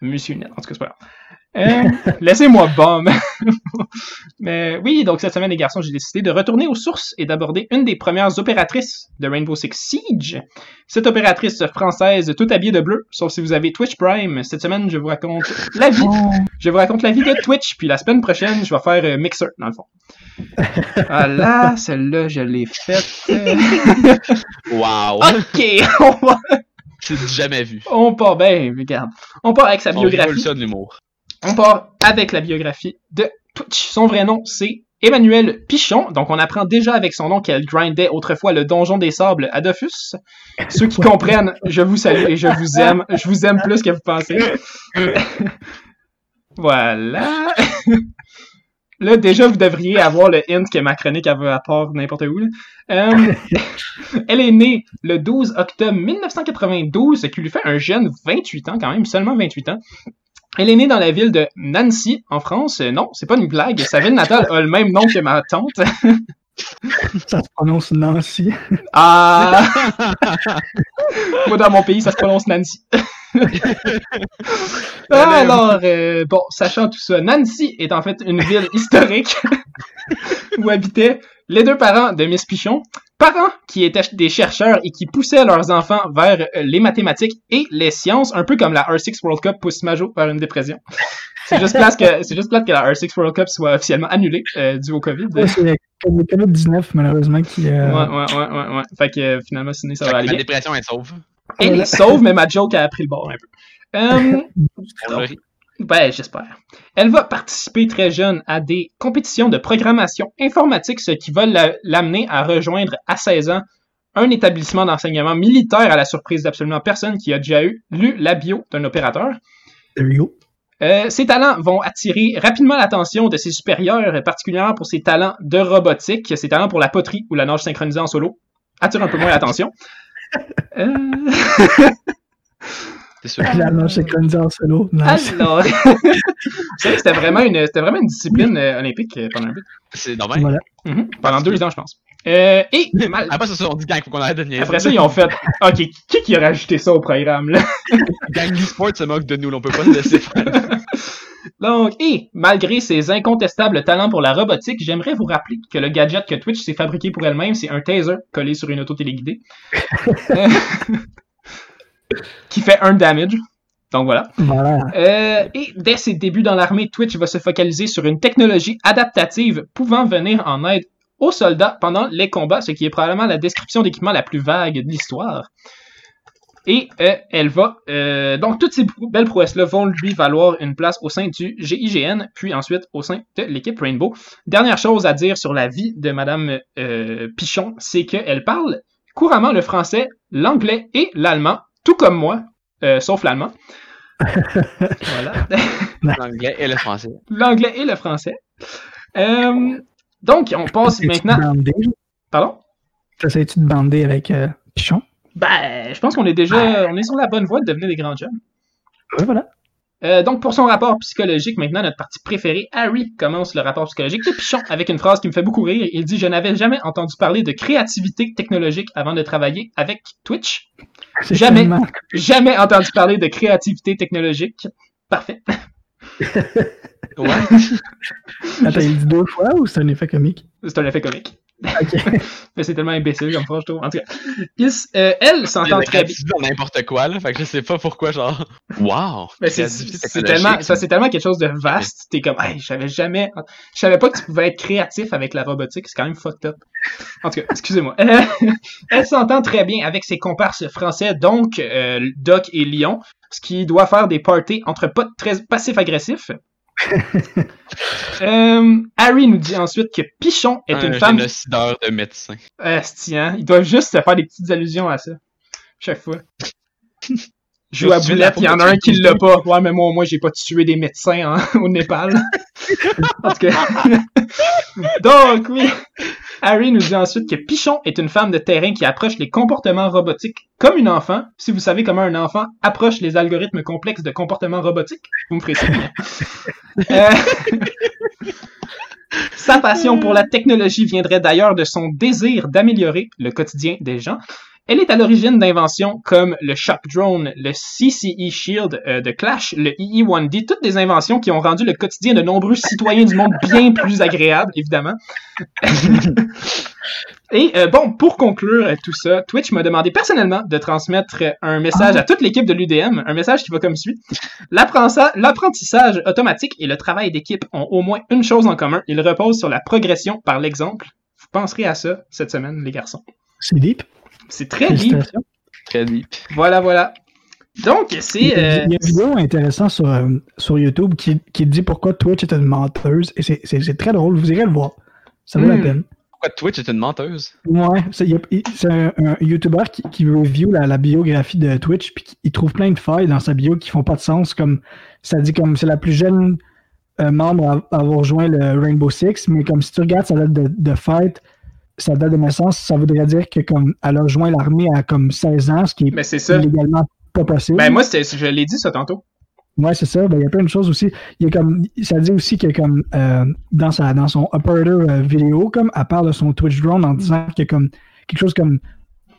A: Monsieur Net, en tout cas, c'est pas grave. Euh, Laissez-moi bombe. Mais oui, donc cette semaine, les garçons, j'ai décidé de retourner aux sources et d'aborder une des premières opératrices de Rainbow Six Siege. Cette opératrice française, toute habillée de bleu, sauf si vous avez Twitch Prime. Cette semaine, je vous raconte la vie
B: Oh,
A: je vous raconte la vie de Twitch, puis la semaine prochaine, je vais faire euh, Mixer, dans le fond. Ah là, celle-là, je l'ai faite.
C: Wow!
A: ok, on, va-
C: C'est jamais vu.
A: on part, ben, regarde. On part avec sa
C: On
A: biographie.
C: l'humour.
A: On part avec la biographie de Twitch. Son vrai nom, c'est Emmanuel Pichon. Donc, on apprend déjà avec son nom qu'elle grindait autrefois le donjon des sables à Dofus. Ceux qui comprennent, je vous salue et je vous aime. Je vous aime plus que vous pensez. voilà. Là, déjà, vous devriez avoir le hint que ma chronique avait à part n'importe où. Euh, elle est née le 12 octobre 1992, ce qui lui fait un jeune 28 ans quand même, seulement 28 ans. Elle est née dans la ville de Nancy, en France. Euh, Non, c'est pas une blague. Sa ville natale a le même nom que ma tante.
B: Ça se prononce Nancy.
A: Ah! Moi, dans mon pays, ça se prononce Nancy. Alors, euh, bon, sachant tout ça, Nancy est en fait une ville historique où habitaient les deux parents de Miss Pichon, parents qui étaient des chercheurs et qui poussaient leurs enfants vers euh, les mathématiques et les sciences, un peu comme la R6 World Cup pousse Majo vers une dépression. C'est juste plate que, c'est juste plate que la R6 World Cup soit officiellement annulée euh, dû au COVID.
B: Le COVID-19, malheureusement, qui.
A: Ouais,
B: euh,
A: ouais, ouais, ouais, ouais. Fait que euh, finalement, Sydney, ça va aller bien.
C: dépression est sauve.
A: Elle est sauve, mais ma joke a pris le bord un peu. Euh, ben, j'espère. Elle va participer très jeune à des compétitions de programmation informatique, ce qui va la- l'amener à rejoindre à 16 ans un établissement d'enseignement militaire à la surprise d'absolument personne qui a déjà eu lu la bio d'un opérateur.
B: There you go.
A: Euh, ses talents vont attirer rapidement l'attention de ses supérieurs, euh, particulièrement pour ses talents de robotique, ses talents pour la poterie ou la nage synchronisée en solo. Attire un peu moins l'attention. Euh...
C: C'est sûr?
B: La nage synchronisée en solo. Nice.
A: Alors, vous savez que c'était vraiment une, c'était vraiment une discipline euh, olympique euh, pendant un bout.
C: C'est normal.
B: Voilà.
A: Mhm. Pendant deux ans, je pense. Euh, et mal-
C: Après ça, on dit gang, faut qu'on arrête de niaiser.
A: après ça, ils ont fait. Ok, qui qui a rajouté ça au programme là?
C: Gang e-sport se moque de nous, là, on peut pas se laisser faire.
A: Donc, et malgré ses incontestables talents pour la robotique, j'aimerais vous rappeler que le gadget que Twitch s'est fabriqué pour elle-même, c'est un taser collé sur une auto téléguidée. Qui fait un damage. Donc voilà.
B: Voilà.
A: Euh, et dès ses débuts dans l'armée, Twitch va se focaliser sur une technologie adaptative pouvant venir en aide aux soldats pendant les combats, ce qui est probablement la description d'équipement la plus vague de l'histoire. Et euh, elle va... euh, donc, toutes ces belles prouesses-là vont lui valoir une place au sein du GIGN, puis ensuite au sein de l'équipe Rainbow. Dernière chose à dire sur la vie de Madame euh, Pichon, c'est qu'elle parle couramment le français, l'anglais et l'allemand, tout comme moi, euh, sauf l'allemand. voilà.
C: L'anglais et le français.
A: L'anglais et le français. Euh, donc, on passe maintenant... Pardon?
B: T'essayes-tu de bander avec euh, Pichon?
A: Ben, je pense qu'on est déjà... On est sur la bonne voie de devenir des grands jeunes.
B: Ouais, voilà.
A: Euh, donc, pour son rapport psychologique, maintenant, notre partie préférée, Harry commence le rapport psychologique de Pichon avec une phrase qui me fait beaucoup rire. Il dit « Je n'avais jamais entendu parler de créativité technologique avant de travailler avec Twitch.
B: C'est
A: Jamais.
B: tellement-
A: Jamais entendu parler de créativité technologique. » Parfait.
C: Ouais.
B: Attends, il dit deux fois ou c'est un effet comique?
A: C'est un effet comique.
B: Ok.
A: Mais c'est tellement imbécile comme phrase, je trouve. En tout cas, euh, elle s'entend très bien.
C: N'importe quoi, là. Fait que je sais pas pourquoi, genre. Wow!
A: Mais c'est tellement, ça c'est tellement quelque chose de vaste. T'es comme, hey, je savais jamais, je savais pas que tu pouvais être créatif avec la robotique. C'est quand même fucked up. En tout cas, excusez-moi. Euh, elle s'entend très bien avec ses comparses français, donc euh, Doc et Lyon, ce qui doit faire des parties entre potes très passifs-agressifs. Euh, Harry nous dit ensuite que Pichon est
C: Un
A: une femme.
C: génocideur de médecin.
A: Asti, hein? Ils doivent juste se faire des petites allusions à ça. Chaque fois. Joue à boulette, il y en a un qui l'a pas. Ouais, mais moi, au moins, j'ai pas tué des médecins hein, au Népal. tout cas. Donc, oui. Harry nous dit ensuite que Pichon est une femme de terrain qui approche les comportements robotiques comme une enfant. Si vous savez comment un enfant approche les algorithmes complexes de comportement robotique, vous me ferez. Euh, Sa passion pour la technologie viendrait d'ailleurs de son désir d'améliorer le quotidien des gens. Elle est à l'origine d'inventions comme le Shock Drone, le CCE Shield euh, de Clash, le EE-1D, toutes des inventions qui ont rendu le quotidien de nombreux citoyens du monde bien plus agréable, évidemment. Et euh, bon, pour conclure euh, tout ça, Twitch m'a demandé personnellement de transmettre euh, un message à toute l'équipe de l'UDM, un message qui va comme suit. L'apprentissage automatique et le travail d'équipe ont au moins une chose en commun, ils reposent sur la progression par l'exemple. Vous penserez à ça cette semaine, les garçons.
B: C'est deep.
A: C'est très deep.
C: Très deep.
A: Voilà, voilà. Donc, c'est... euh,
B: il y a une vidéo intéressante sur, euh, sur YouTube qui, qui dit pourquoi Twitch est une menteuse. Et c'est- c'est c'est très drôle. Vous irez le voir. Ça vaut
A: Hmm.
B: la peine.
C: Pourquoi Twitch est une menteuse?
B: Ouais, c'est il y a- il- c'est un, un YouTuber qui, qui review la, la biographie de Twitch, puis qui- il trouve plein de failles dans sa bio qui font pas de sens, comme ça dit comme c'est la plus jeune euh, membre à, à avoir rejoint le Rainbow Six, mais comme si tu regardes sa date de, de fête, sa date de naissance, ça voudrait dire que comme elle a rejoint l'armée à comme 16 ans, ce qui est
A: c'est ça.
B: légalement pas possible.
A: Ben moi, je l'ai dit ça tantôt.
B: Ouais, c'est ça. Ben, il y a plein de choses aussi. Il y a comme, ça dit aussi que comme euh, dans, sa, dans son operator euh, vidéo, comme à part de son Twitch drone en disant a comme quelque chose comme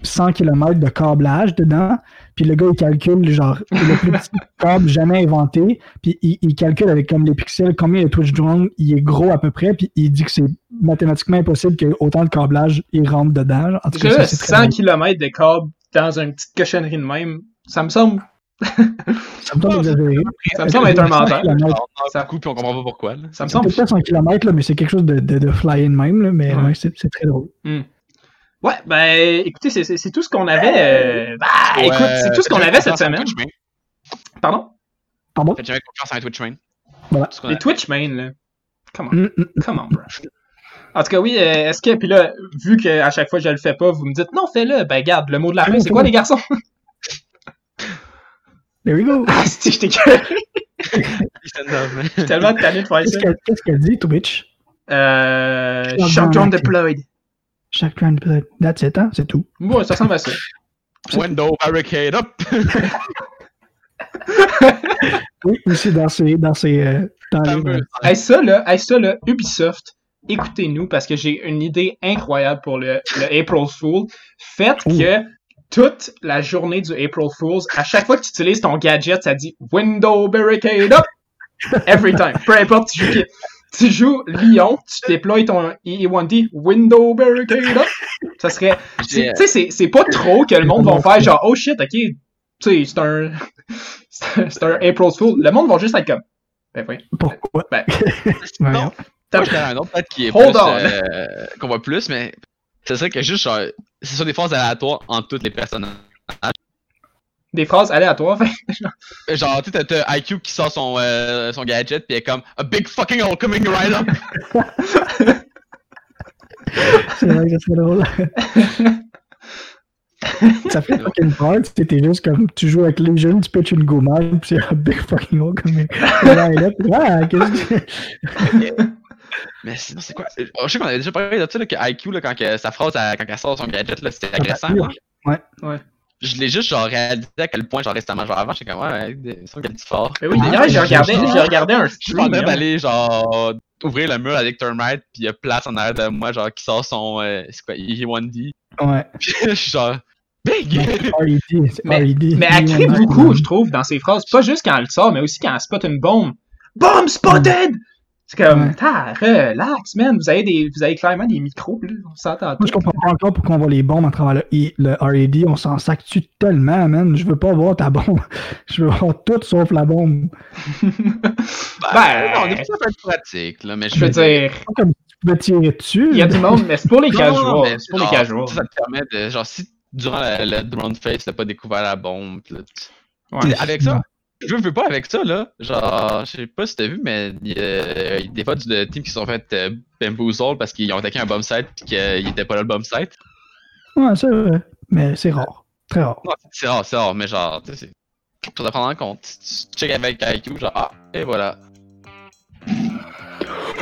B: 100 km de câblage dedans. Puis le gars, il calcule genre le plus petit câble jamais inventé. Puis il, il calcule avec comme les pixels combien le Twitch drone il est gros à peu près. Puis il dit que c'est mathématiquement impossible que autant de câblage il rentre dedans. En tout cas,
A: Déjà,
B: ça, c'est très
A: 100
B: drôle.
A: km de câble dans une petite cochonnerie de même, ça me semble...
B: Ça me semble exagéré.
A: Ça me semble être un
B: 100
A: menteur. Ça-
C: en coup, puis on comprend pas pourquoi. là.
A: Ça me
B: C'est
A: semble...
B: peut-être pas 100 km, là, mais c'est quelque chose de, de, de fly-in même. Là, mais
A: Ouais.
B: ouais, c'est c'est très drôle.
A: Ouais, ben, écoutez, c'est- c'est c'est tout ce qu'on avait... euh, Bah,
C: Ouais,
A: écoute, c'est tout ce qu'on avait cette semaine. Pardon?
B: Pardon?
C: Faites jamais confiance à un Twitchman.
B: Voilà.
C: Tout ce qu'on
A: Les
C: a-
A: Twitchmen, là. Come on.
B: Mm, mm.
A: Come on, bro. En tout cas, oui, euh, est-ce que, puis là, vu qu'à chaque fois je le fais pas, vous me dites non, fais-le. Ben, garde, le mot de la fin, c'est quoi, les garçons?
B: There we go.
A: Ah, si, je t'ai Je suis tellement tanné de faire
B: Qu'est-ce
A: ça.
B: qu'elle qu'est-ce qu'elle dit, Twitch?
A: Euh.
B: Action.
A: deployed.
B: Chaque round, peut-être. That's it, hein? C'est tout.
A: Moi, ça ressemble à ça.
C: Window barricade up!
B: Oui, aussi dans ses. Dans ses euh, dans les-.
A: Hey, ça, là, hey, ça, là, Ubisoft, écoutez-nous parce que j'ai une idée incroyable pour le, le April Fool. Faites
B: Ouh.
A: que toute la journée du April Fools, à chaque fois que tu utilises ton gadget, ça dit Window Barricade Up! Every time. Peu importe, tu joues, tu joues Lyon, tu déploies ton EE1D Window Barricade Up! Ça serait. Tu sais, c'est- c'est pas trop que le monde va faire genre, oh shit, ok, tu sais, c'est un. c'est un- c'est un April Fool. Le monde va juste être comme. Ben oui.
B: Pourquoi?
A: Ben,
C: non.
A: T'as-
C: Moi, ai un autre peut-être qui est
A: Hold
C: plus,
A: on.
C: euh, qu'on voit plus, mais c'est ça que juste genre, c'est sur des phases aléatoires entre toutes les personnages.
A: Des phrases aléatoires. fait-
C: Genre, tu sais, t'as- IQ qui sort son, euh, son gadget pis il est comme A big fucking hole coming right up!
B: C'est vrai que c'est drôle. ça fait fucking peur. tu T'es juste comme. Tu joues avec les jeunes, tu pitches une gommade, pis c'est un big fucking hole comme. Ouais, là, puis, ah, qu'est-ce que.
C: Mais sinon, c'est quoi? Euh, Je sais qu'on avait déjà parlé de ça, là, que IQ, là, quand que sa phrase, elle- quand elle sort son gadget, là, c'était agressant. hein.
B: Ouais.
C: Je l'ai juste genre réalisé à quel point, genre récemment, genre avant, j'étais comme, ouais, semble qu'elle dit fort.
A: Ben oui,
B: Ah,
A: hier, j'ai regardé,
B: j'ai-
A: j'ai regardé un
C: Je suis en
A: stream.
C: train
A: hein.
C: d'aller, genre, ouvrir le mur avec Termite, pis il y a place en arrière de moi, genre, qui sort son, euh, c'est quoi, E1D.
B: Ouais.
C: Pis je suis genre, big!
B: RED. c'est
A: Mais-
B: RED.
A: Mais elle crie beaucoup, je trouve, dans ses phrases. Pas juste quand elle sort, mais aussi quand elle spot une bombe. Bomb spotted! C'est comme,
B: Ouais.
A: ah, relax, man. Vous avez, des, vous avez clairement des micros, là. On s'entend
B: Moi,
A: tout.
B: je comprends pas encore pourquoi on voit les bombes à travers le, I- le RED. On s'en sac-tu tellement, man? Je veux pas voir ta bombe. Je veux voir tout sauf la bombe.
C: Ben,
A: Ben,
C: on est plus à pratique, là, mais je
A: veux dire,
B: Pas comme tu pouvais tirer dessus.
A: Il y a du monde, mais c'est pour les casuals. C'est pour les casuals.
C: Ça, te permet de. Genre, si durant la drone phase, t'as pas découvert la bombe. là, tu-
A: Ouais.
C: Avec ça, je veux pas avec ça, là. Genre, je sais pas si t'as vu, mais il y a des fois du de team qui sont fait euh, bamboozle parce qu'ils ont attaqué un bomb site pis qu'il était pas là le bomb site.
B: Ouais, c'est vrai. Mais c'est rare. Très rare.
C: C'est rare, c'est rare, mais genre, tu sais, c'est. Faut prendre en compte. Tu tu check avec IQ, genre, ah, et voilà.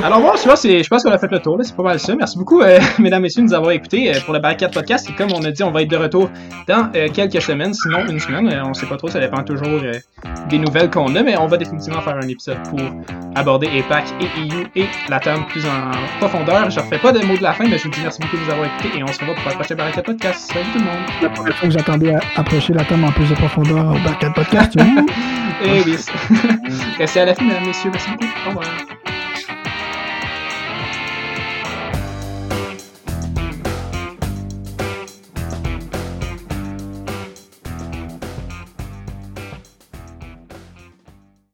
A: Alors bon, je pense, je pense qu'on a fait le tour, là, c'est pas mal ça. Merci beaucoup, euh, mesdames et messieurs, de nous avoir écoutés euh, pour le Barricade Podcast. Et comme on a dit, on va être de retour dans euh, quelques semaines, sinon une semaine. Euh, on sait pas trop, ça dépend toujours euh, des nouvelles qu'on a, mais on va définitivement faire un épisode pour aborder EPAC et EU et la terme plus en profondeur. Je refais pas de mots de la fin, mais je vous dis merci beaucoup de nous avoir écoutés et on se revoit pour le prochain Barricade Podcast. Salut tout le monde!
B: La première fois que j'attendais à approcher la table en plus de profondeur au Barcade Podcast. ouh.
A: Et oui, restez à la fin, mesdames et messieurs. Merci beaucoup. Au revoir.